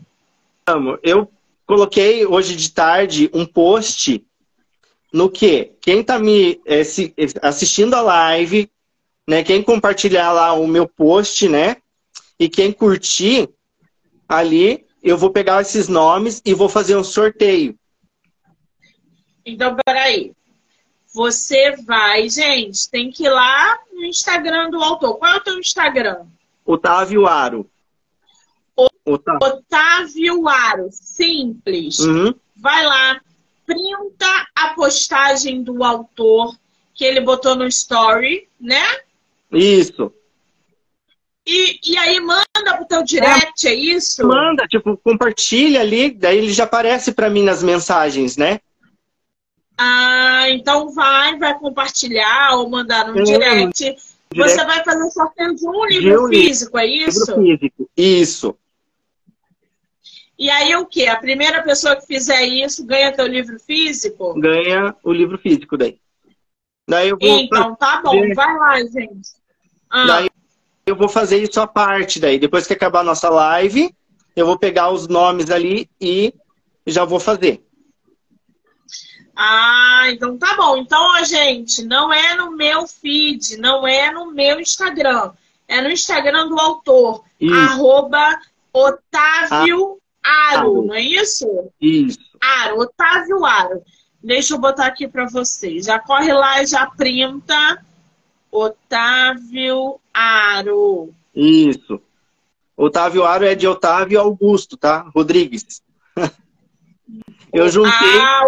Vamos. Eu coloquei hoje de tarde um post no que quem está me assistindo a live, né, quem compartilhar lá o meu post, né, e quem curtir ali, eu vou pegar esses nomes e vou fazer um sorteio. Então, peraí. Você vai, gente, tem que ir lá no Instagram do autor. Qual é o teu Instagram? Otávio Aro. Otávio. Otávio Aro. Simples. Uhum. Vai lá, printa a postagem do autor que ele botou no story, né? Isso. E, e aí manda pro teu direct, é isso? Manda, tipo, compartilha ali, daí ele já aparece para mim nas mensagens, né? Ah, então vai, vai compartilhar ou mandar no É, direct. Você direct. vai fazer sorteio de um livro um livro. físico, é isso? Livro físico. Isso. E aí o quê? A primeira pessoa que fizer isso ganha teu livro físico? Ganha o livro físico daí. Daí eu vou, Então tá bom, fazer- vai lá, gente. Ah, daí eu vou fazer isso à parte daí. Depois que acabar a nossa live, eu vou pegar os nomes ali e já vou fazer. Ah, então tá bom. Então, ó, gente, não é no meu feed, não é no meu Instagram. É no Instagram do autor. Isso. Arroba Otávio Aro, Aro. não é isso? Isso. Aro, Otávio Aro. Deixa eu botar aqui para vocês. Já corre lá e já printa. Otávio Aro. Isso. Otávio Aro é de Otávio Augusto, tá? Rodrigues. Eu juntei, Ah,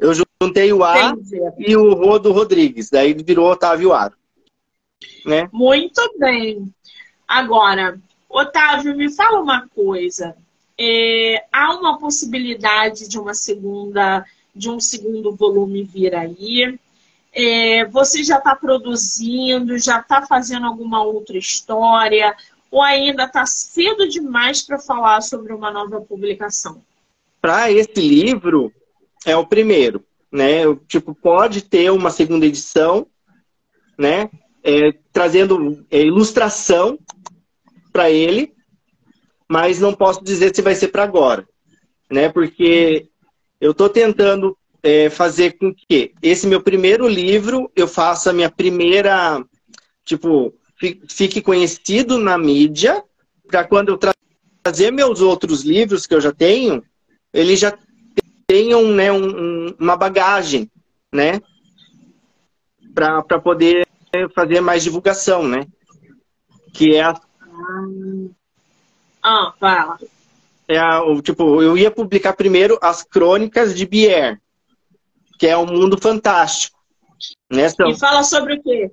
eu juntei o A entendi. e o Rodo Rodrigues. Daí virou Otávio Aro. Né? Muito bem. Agora, Otávio, me fala uma coisa. É, há uma possibilidade de uma segunda, de um segundo volume vir aí? É, você já está produzindo, já está fazendo alguma outra história? Ou ainda está cedo demais para falar sobre uma nova publicação? Para esse livro, é o primeiro. Né? Tipo, pode ter uma segunda edição, né? É, trazendo é, ilustração para ele, mas não posso dizer se vai ser para agora, né? Porque eu estou tentando é, fazer com que esse meu primeiro livro eu faça a minha primeira, tipo, fi- fique conhecido na mídia, para quando eu tra- trazer meus outros livros que eu já tenho, eles já tenham né, um- uma bagagem, né? Para poder fazer mais divulgação, né? Que é a Ah, fala. É a, tipo, eu ia publicar primeiro as crônicas de Bier, que é um mundo fantástico. Né? São E fala sobre o quê?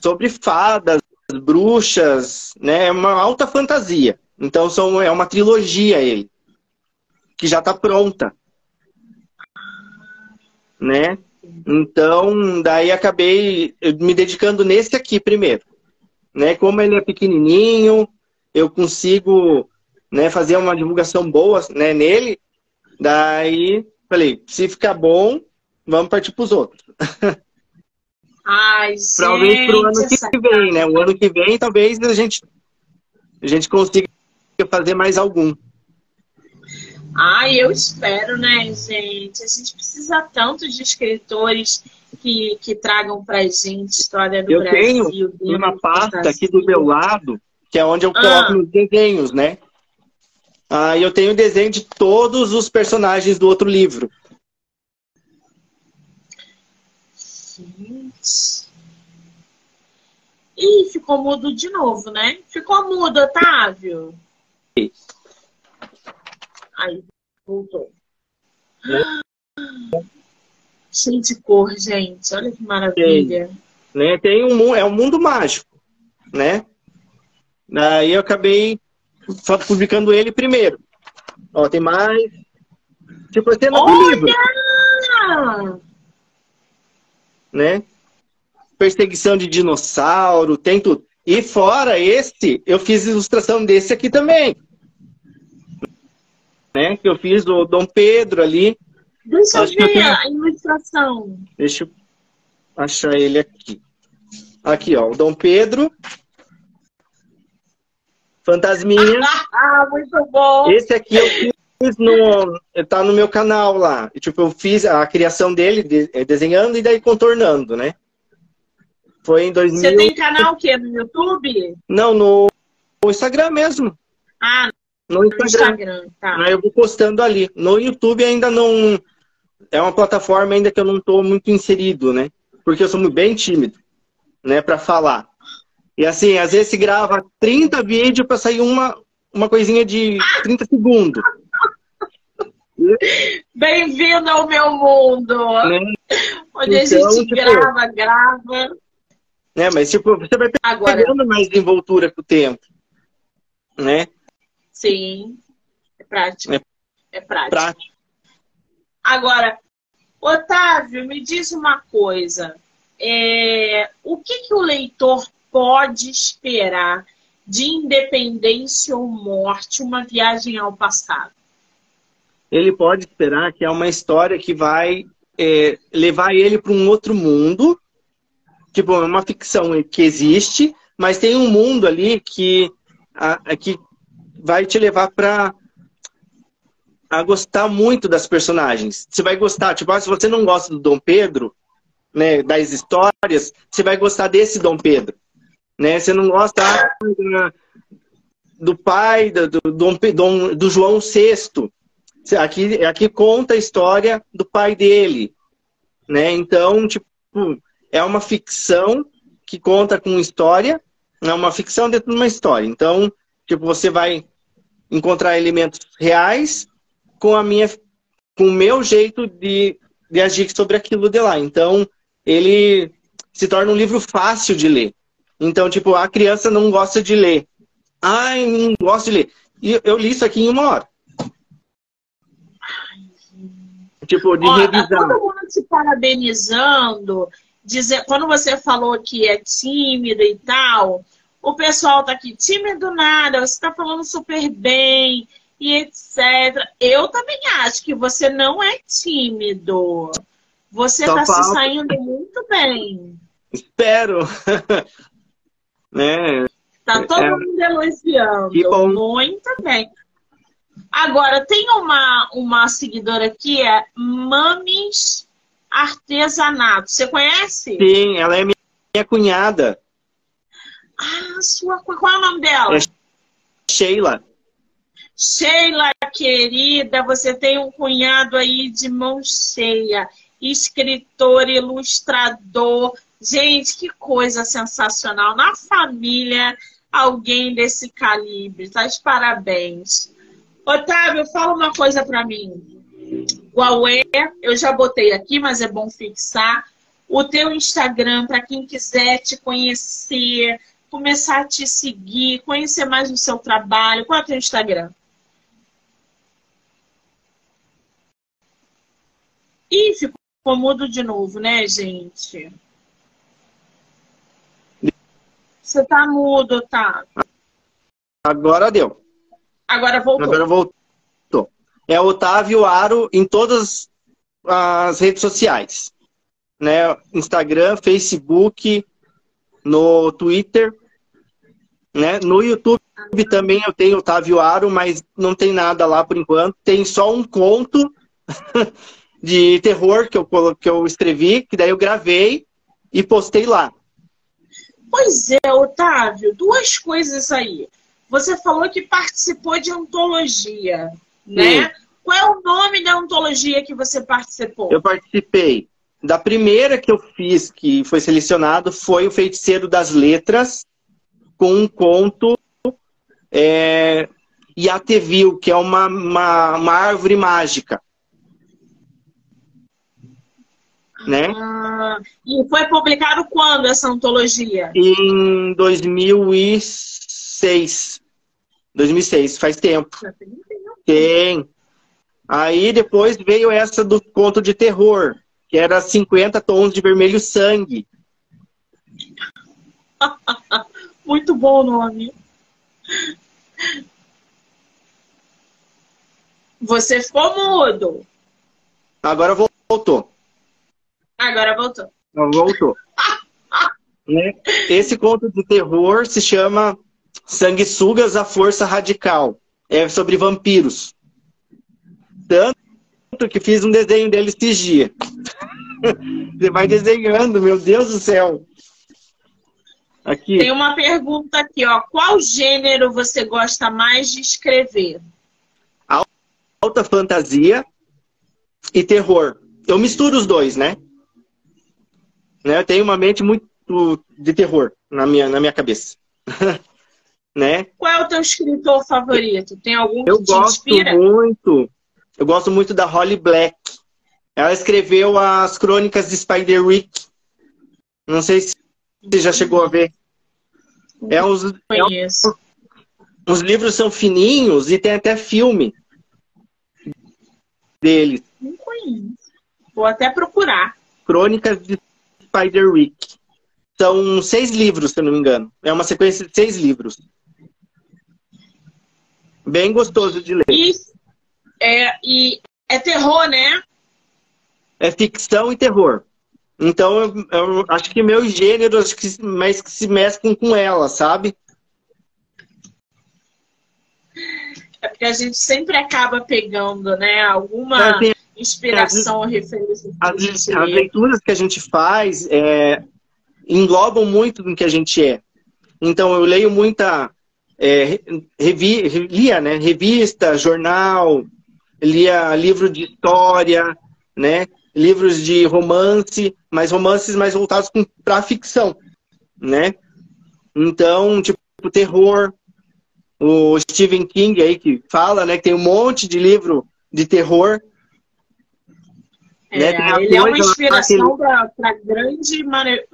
sobre fadas, bruxas, né? É uma alta fantasia. Então são, é uma trilogia ele, que já está pronta. Né? Então, daí acabei me dedicando nesse aqui primeiro. Né? Como ele é pequenininho, eu consigo né, fazer uma divulgação boa né, nele. Daí, falei, se ficar bom, vamos partir para os outros. Ai, Talvez para o ano gente, que essa vem, né? O ano que vem, talvez a gente a gente consiga fazer mais algum. Ah, eu espero, né, gente? A gente precisa tanto de escritores que, que tragam pra gente história do eu Brasil. Eu tenho uma pasta aqui do meu lado, que é onde eu coloco ah. os desenhos, né? Ah, eu tenho desenho de todos os personagens do outro livro. Gente. Ih, ficou mudo de novo, né? Ficou mudo, Otávio. Aí, voltou. Cheio de cor, gente. Olha que maravilha. Tem, né? Tem um, é um mundo mágico, né? Aí eu acabei só publicando ele primeiro. Ó, tem mais. Tipo, Olha! do livro. Né? Perseguição de dinossauro, tem tudo. E fora esse, eu fiz ilustração desse aqui também né? Que eu fiz do Dom Pedro ali. Deixa Acho eu ver eu tenho... a ilustração. Deixa eu achar ele aqui. Aqui, ó, o Dom Pedro. Fantasminha. ah, muito bom. Esse aqui eu fiz no. Tá no meu canal lá. Tipo, eu fiz a criação dele, de, eh, desenhando e daí contornando, né? Foi em 2000. Você tem canal o quê? No YouTube? Não, no, no Instagram mesmo. Ah, no Instagram. Instagram tá. Aí eu vou postando ali. No YouTube ainda não. É uma plataforma ainda que eu não estou muito inserido, né? Porque eu sou bem tímido, né? Para falar. E assim, às vezes se grava 30 vídeos para sair uma, uma coisinha de 30 segundos. Bem-vindo ao meu mundo! Né? Onde então, a gente tipo, grava, grava. É, mas tipo, você vai pegando Agora... mais envoltura com o tempo. Né? Sim, é prático. É, é prático. prático. Agora, Otávio, me diz uma coisa. É, o que, que o leitor pode esperar de independência ou morte, uma viagem ao passado? Ele pode esperar que é uma história que vai é, levar ele para um outro mundo. Tipo, é uma ficção que existe, mas tem um mundo ali que, a, que vai te levar para a gostar muito das personagens. Você vai gostar, tipo, ah, se você não gosta do Dom Pedro, né, das histórias, você vai gostar desse Dom Pedro, né? Você não gosta do pai do, do, do, do João VI. Aqui, aqui conta a história do pai dele, né? Então, tipo, é uma ficção que conta com história, é uma ficção dentro de uma história. Então, tipo, você vai encontrar elementos reais com a minha com o meu jeito de, de agir sobre aquilo de lá. Então, ele se torna um livro fácil de ler. Então, tipo, a criança não gosta de ler. Ai, não gosto de ler. E eu li isso aqui em uma hora. Tipo, de Olha, revisar. Todo mundo te parabenizando, dizer, quando você falou que é tímido e tal, o pessoal tá aqui tímido nada, você tá falando super bem e etc. Eu também acho que você não é tímido. Você Só tá falta... se saindo muito bem. Espero. né? Tá todo é... mundo elogiando. Que bom. Muito bem. Agora, tem uma, uma seguidora aqui, é Mames Artesanato. Você conhece? Sim, ela é minha cunhada. Ah, sua. Qual é o nome dela? É Sheila. Sheila, querida, você tem um cunhado aí de mão cheia. Escritor, ilustrador. Gente, que coisa sensacional. Na família, alguém desse calibre. Tá de parabéns. Otávio, fala uma coisa para mim. É? Eu já botei aqui, mas é bom fixar. O teu Instagram, para quem quiser te conhecer, começar a te seguir, conhecer mais o seu trabalho? Qual é o teu Instagram? Ih, ficou mudo de novo, né, gente? Você tá mudo, tá? Agora deu. Agora voltou. Agora voltou. É Otávio Aro em todas as redes sociais. Né? Instagram, Facebook, no Twitter, né? No YouTube também eu tenho Otávio Aro, mas não tem nada lá por enquanto. Tem só um conto de terror que eu, que eu escrevi, que daí eu gravei e postei lá. Pois é, Otávio, duas coisas aí. Você falou que participou de antologia, né? Sim. Qual é o nome da antologia que você participou? Eu participei. Da primeira que eu fiz, que foi selecionado, foi O Feiticeiro das Letras, com um conto é, Yatevil, que é uma, uma, uma árvore mágica. Né? Ah, e foi publicado quando essa antologia? Em 2006. 2006, faz tempo. Tem. Aí depois veio essa do conto de terror, que era 50 tons de vermelho sangue. Muito bom o nome. Você ficou mudo. Agora voltou. Agora voltou. Voltou. né? Esse conto de terror se chama Sanguessugas, a Força Radical. É sobre vampiros. Tanto que fiz um desenho dele esses dias. Você vai desenhando, meu Deus do céu. Aqui. Tem uma pergunta aqui, ó. Qual gênero você gosta mais de escrever? Alta fantasia e terror. Eu misturo os dois, né? Né? Eu tenho uma mente muito de terror na minha, na minha cabeça. né? Qual é o teu escritor favorito? Tem algum que eu te gosto inspira? muito. Eu gosto muito da Holly Black. Ela escreveu as crônicas de Spider-Rick. Não sei se você já chegou a ver. É uns, Conheço. É uns, os livros são fininhos e tem até filme deles. Não conheço. Vou até procurar. Crônicas de Spider-Rick. São seis livros, se eu não me engano. É uma sequência de seis livros. Bem gostoso de ler. E é, e é terror, né? É ficção e terror. Então, eu, eu acho que meus gêneros que, mais que se mesclam com ela, sabe? É porque a gente sempre acaba pegando, né? Alguma é, inspiração, as, referência. As, as leituras que a gente faz é, englobam muito do que a gente é. Então, eu leio muita. É, revi, lia, né? Revista, jornal, lia livro de história, né? livros de romance, mas romances mais voltados para a ficção, né? Então, tipo, terror, o Stephen King aí que fala, né, que tem um monte de livro de terror. É, né? Ele é uma inspiração para grande,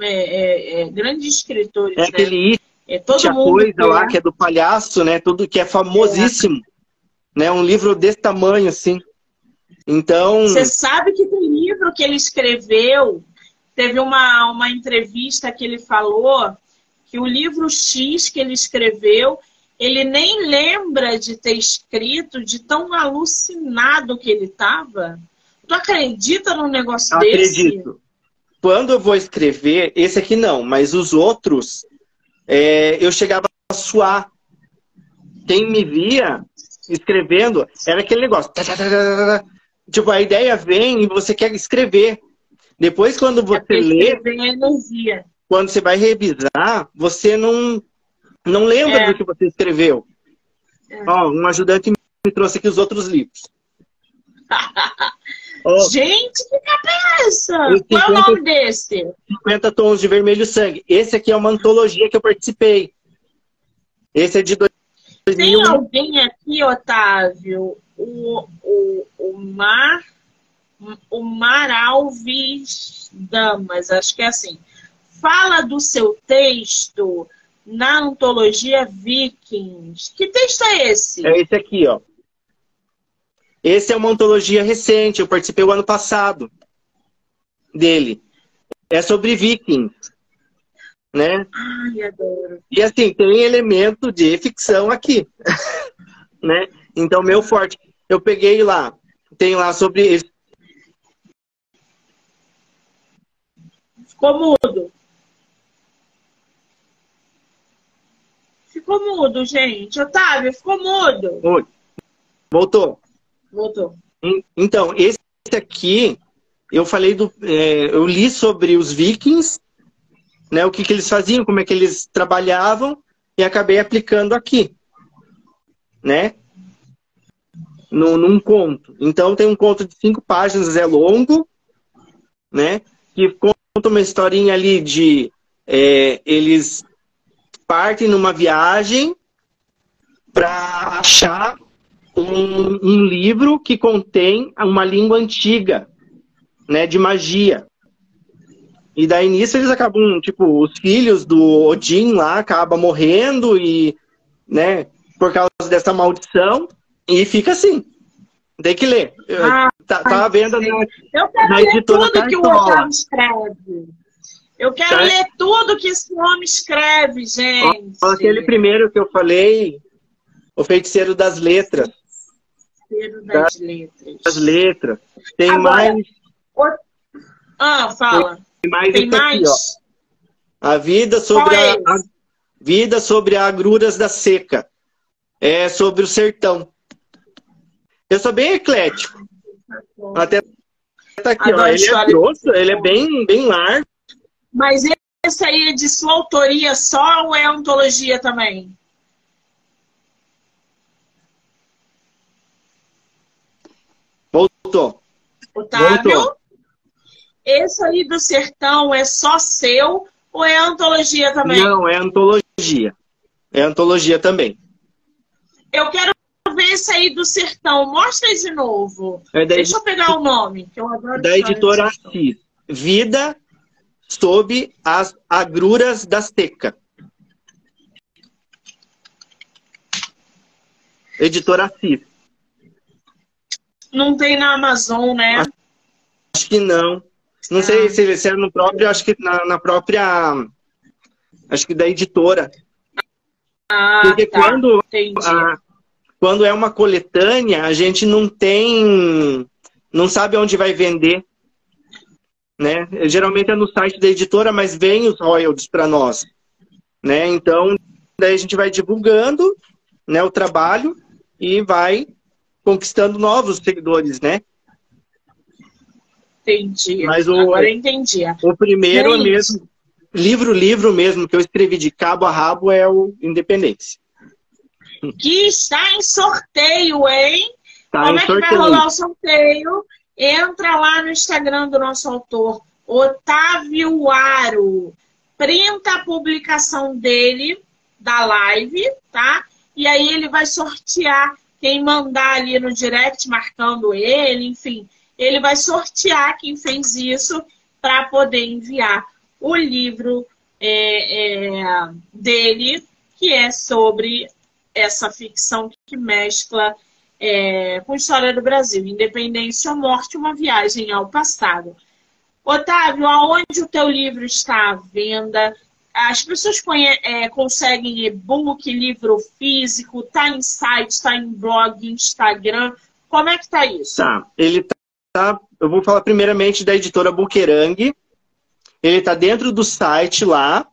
é, é, é, grandes escritores. É né? aquele é, todo mundo coisa lá que é do palhaço, né? Tudo que é famosíssimo. É. Né? Um livro desse tamanho, assim. Então. Você sabe que tem livro que ele escreveu, teve uma, uma entrevista que ele falou que o livro X que ele escreveu, ele nem lembra de ter escrito, de tão alucinado que ele estava. Tu acredita num negócio eu desse? Acredito. Quando eu vou escrever, esse aqui não, mas os outros, é, eu chegava a suar. Quem me via escrevendo era aquele negócio. Tipo, a ideia vem e você quer escrever. Depois, quando você é lê. energia. Quando você vai revisar, você não, não lembra é. do que você escreveu. É. Ó, um ajudante me trouxe aqui os outros livros. oh, Gente, que capa é essa? Qual é o nome desse? 50 tons de vermelho sangue. Esse aqui é uma antologia que eu participei. Esse é de 2000. Tem alguém aqui, Otávio, o, o, o Mar o Mar Alves Damas, acho que é assim. Fala do seu texto na antologia Vikings. Que texto é esse? É esse aqui, ó. Esse é uma antologia recente, eu participei o ano passado dele. É sobre Vikings. Né? Ai, adoro. E assim, tem elemento de ficção aqui. né? Então, meu forte. Eu peguei lá, tem lá sobre. Ficou mudo. ficou mudo, gente. Otávio, ficou mudo. Oi. Voltou. Voltou. Então, esse aqui, eu falei do. É, eu li sobre os vikings, né? O que, que eles faziam, como é que eles trabalhavam, e acabei aplicando aqui. Né? No, num conto. Então tem um conto de cinco páginas, é longo, né? Que conta uma historinha ali de é, eles partem numa viagem para achar um, um, livro que contém uma língua antiga, né, de magia. E daí nisso eles acabam, tipo, os filhos do Odin lá acabam morrendo e, né, por causa dessa maldição, e fica assim. Tem que ler. Ah, tá, tá vendo na, Eu quero na ler tudo que o Otávio escreve. Eu quero tá. ler tudo que esse homem escreve, gente. Aquele primeiro que eu falei, O Feiticeiro das Letras. Feiticeiro das, Letras. Das letras. Tem Agora, mais. Ah, fala. Tem mais Tem mais? Aqui. A vida sobre é a, a, vida sobre agruras da seca. É sobre o sertão. Eu sou bem eclético. Até tá aqui, ó. Ele é grosso, ele é bem, bem largo. Mas esse aí é de sua autoria só ou é ontologia também? Voltou. Otávio? Voltou. Esse aí do sertão é só seu ou é antologia também? Não, é antologia. É antologia também. Eu quero ver esse aí do sertão. Mostra aí de novo. É Deixa eu pegar o nome, que eu adoro. Da editora Assis. Vida sob as agruras da seca. Editora Assis. Não tem na Amazon, né? Acho que não. Não ah. sei se, se é no próprio, acho que na, na, própria. Acho que da editora. Ah, Porque tá. quando, a, quando é uma coletânea, a gente não tem. Não sabe onde vai vender né? Geralmente é no site da editora, mas vem os royalties para nós, né? Então, daí a gente vai divulgando, né, o trabalho e vai conquistando novos seguidores, né? Entendi. Mas o, Agora entendi. O primeiro é mesmo, livro, livro mesmo, que eu escrevi de cabo a rabo é o Independência. Que está em sorteio, hein? Tá Como é que sorteio. vai rolar o sorteio? Entra lá no Instagram do nosso autor, Otávio Aro. Printa a publicação dele, da live, tá? E aí ele vai sortear quem mandar ali no direct marcando ele, enfim. Ele vai sortear quem fez isso para poder enviar o livro é, é, dele, que é sobre essa ficção que mescla é, com História do Brasil, Independência ou Morte, uma viagem ao passado. Otávio, aonde o teu livro está à venda? As pessoas é, conseguem e-book, livro físico, tá em site, está em blog, Instagram. Como é que tá isso? Tá, ele tá, tá eu vou falar primeiramente da editora Buquerang. Ele tá dentro do site lá.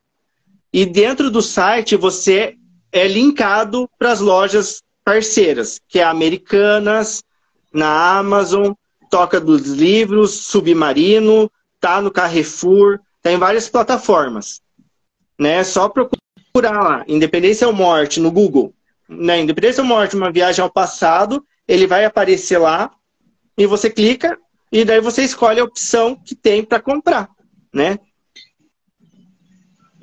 E dentro do site você é linkado para as lojas parceiras, que é Americanas, na Amazon, Toca dos Livros, Submarino, tá no Carrefour, tá em várias plataformas. Né? Só procurar lá, Independência ou Morte, no Google. Né? Independência ou Morte, uma viagem ao passado, ele vai aparecer lá, e você clica, e daí você escolhe a opção que tem para comprar, né?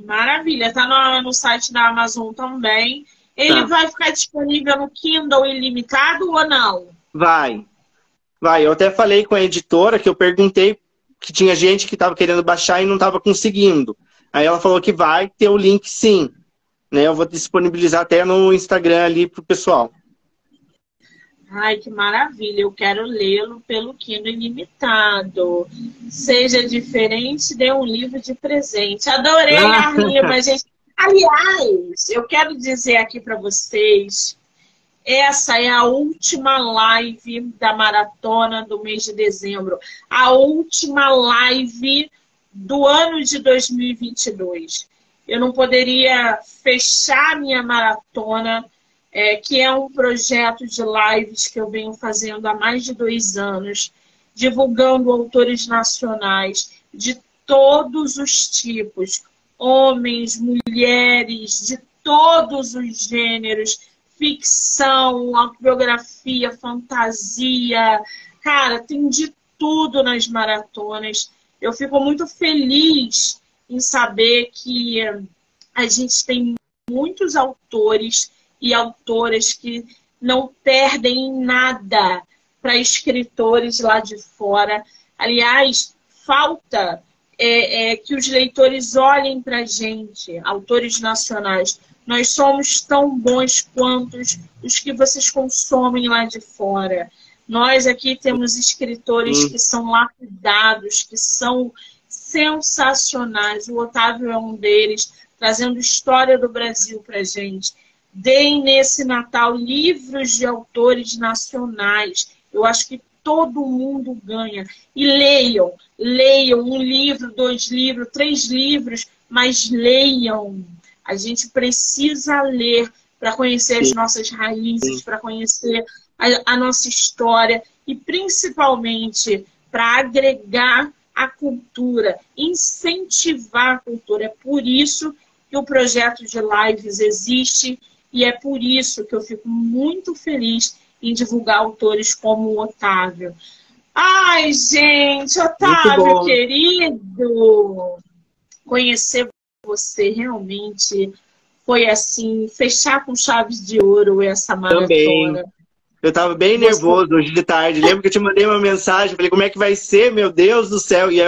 Maravilha, tá no, no site da Amazon também. Ele tá. vai ficar disponível no Kindle ilimitado ou não? Vai. Vai. Eu até falei com a editora que eu perguntei que tinha gente que estava querendo baixar e não estava conseguindo. Aí ela falou que vai ter o link sim. Né? Eu vou disponibilizar até no Instagram ali pro pessoal. Ai, que maravilha! Eu quero lê-lo pelo Kindle ilimitado. Seja diferente, dê um livro de presente. Adorei a rima, gente. Aliás, eu quero dizer aqui para vocês, essa é a última live da maratona do mês de dezembro, a última live do ano de 2022. eu não poderia fechar minha maratona, é, que é um projeto de lives que eu venho fazendo há mais de dois anos, divulgando autores nacionais de todos os tipos, homens, mulheres, de todos os gêneros, ficção, autobiografia, fantasia, cara, tem de tudo nas maratonas. Eu fico muito feliz em saber que a gente tem muitos autores e autoras que não perdem nada para escritores lá de fora. Aliás, falta é, é, que os leitores olhem para a gente, autores nacionais. Nós somos tão bons quanto os que vocês consomem lá de fora. Nós aqui temos escritores que são lapidados, que são sensacionais. O Otávio é um deles, trazendo história do Brasil para gente. Deem nesse Natal livros de autores nacionais. Eu acho que todo mundo ganha. E leiam, leiam um livro, dois livros, três livros, mas leiam. A gente precisa ler para conhecer as nossas raízes, para conhecer a, a nossa história e principalmente para agregar a cultura, incentivar a cultura. É por isso que o projeto de lives existe e é por isso que eu fico muito feliz em divulgar autores como o Otávio. Ai, gente, Otávio, querido, conhecer você realmente foi assim, fechar com chaves de ouro essa maratona. Também. Eu tava bem nervoso hoje de tarde. Lembro que eu te mandei uma mensagem, falei, como é que vai ser, meu Deus do céu? E,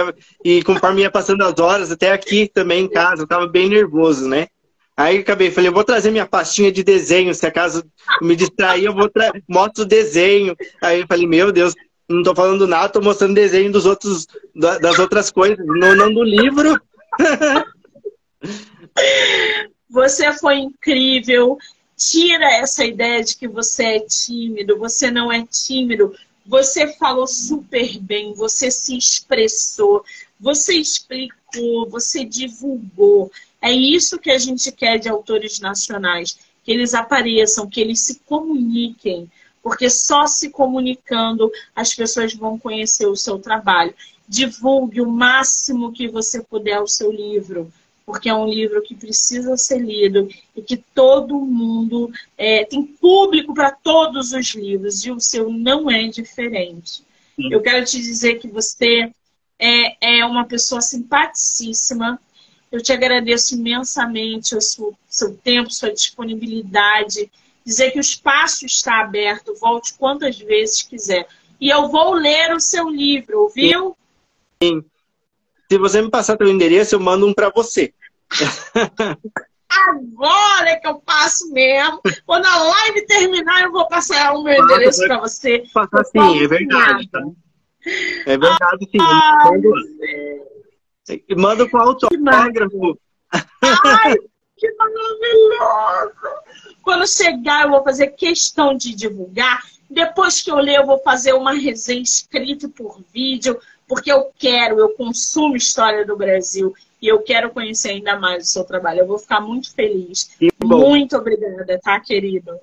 e conforme ia passando as horas, até aqui também em casa, eu tava bem nervoso, né? Aí acabei, falei, eu vou trazer minha pastinha de desenho, se acaso me distrair, eu vou mostro o desenho. Aí eu falei, meu Deus, não tô falando nada, tô mostrando desenho dos outros, das outras coisas, não, não do livro. Você foi incrível. Tira essa ideia de que você é tímido, você não é tímido. Você falou super bem, você se expressou, você explicou, você divulgou. É isso que a gente quer de autores nacionais, que eles apareçam, que eles se comuniquem, porque só se comunicando as pessoas vão conhecer o seu trabalho. Divulgue o máximo que você puder o seu livro, porque é um livro que precisa ser lido e que todo mundo é, tem público para todos os livros e o seu não é diferente. Sim. Eu quero te dizer que você é, é uma pessoa simpaticíssima, eu te agradeço imensamente o seu, seu tempo, sua disponibilidade. Dizer que o espaço está aberto, volte quantas vezes quiser. E eu vou ler o seu livro, viu? Sim. Se você me passar seu endereço, eu mando um para você. Agora é que eu passo mesmo. Quando a live terminar, eu vou passar o meu endereço para você. Passar sim, é verdade. Tá? É verdade, sim. Ah, Manda com autógrafo. Ai, que maravilhoso! Quando chegar, eu vou fazer questão de divulgar. Depois que eu ler, eu vou fazer uma resenha escrita por vídeo, porque eu quero, eu consumo história do Brasil e eu quero conhecer ainda mais o seu trabalho. Eu vou ficar muito feliz. Muito obrigada, tá, querido?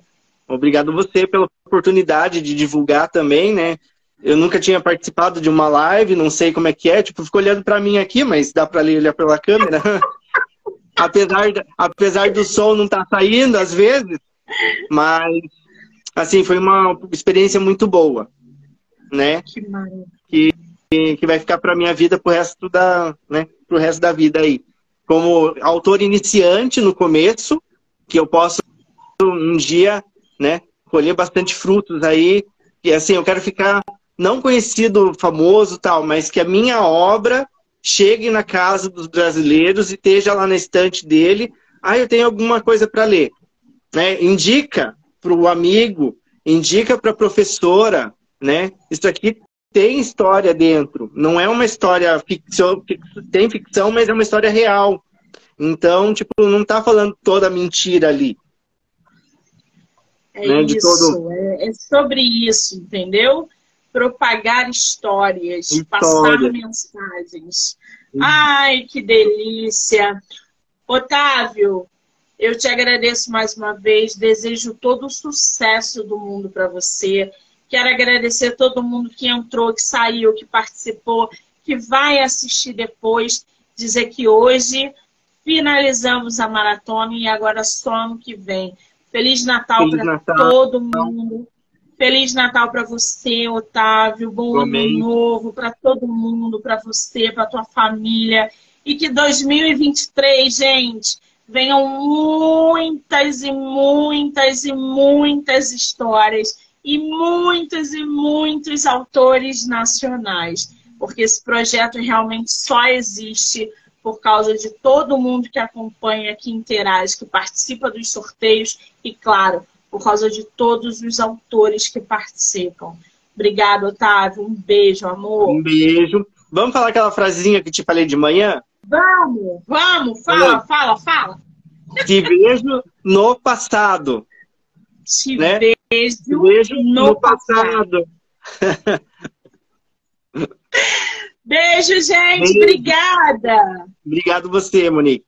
Obrigado você pela oportunidade de divulgar também, né? eu nunca tinha participado de uma live, não sei como é que é, tipo, ficou olhando para mim aqui, mas dá para olhar pela câmera. apesar, apesar do som não estar tá saindo às vezes, mas assim, foi uma experiência muito boa, né? Que, que, que vai ficar para minha vida pro resto da, né, pro resto da vida aí. Como autor iniciante no começo, que eu posso um dia, né, colher bastante frutos aí, e assim, eu quero ficar não conhecido, famoso tal, mas que a minha obra chegue na casa dos brasileiros e esteja lá na estante dele. Ah, eu tenho alguma coisa para ler. Né? Indica para o amigo, indica para a professora, né? Isso aqui tem história dentro. Não é uma história ficção, tem ficção, mas é uma história real. Então, tipo, não está falando toda mentira ali. É né? isso, todo... é, é sobre isso, entendeu? propagar histórias, História. passar mensagens. Uhum. Ai, que delícia! Otávio, eu te agradeço mais uma vez, desejo todo o sucesso do mundo para você. Quero agradecer todo mundo que entrou, que saiu, que participou, que vai assistir depois. Dizer que hoje finalizamos a maratona e agora só ano que vem. Feliz Natal para todo mundo. Feliz Natal para você, Otávio. Bom Amém. ano novo para todo mundo, para você, para tua família. E que 2023, gente, venham muitas e muitas e muitas histórias e muitos e muitos autores nacionais, porque esse projeto realmente só existe por causa de todo mundo que acompanha, que interage, que participa dos sorteios e, claro, por causa de todos os autores que participam. Obrigada, Otávio. Um beijo, amor. Um beijo. Vamos falar aquela frasezinha que te falei de manhã? Vamos, vamos, fala, fala, fala. Te vejo no passado. Te né? vejo, vejo no, no passado. passado. Beijo, gente. Beijo. Obrigada. Obrigado você, Monique.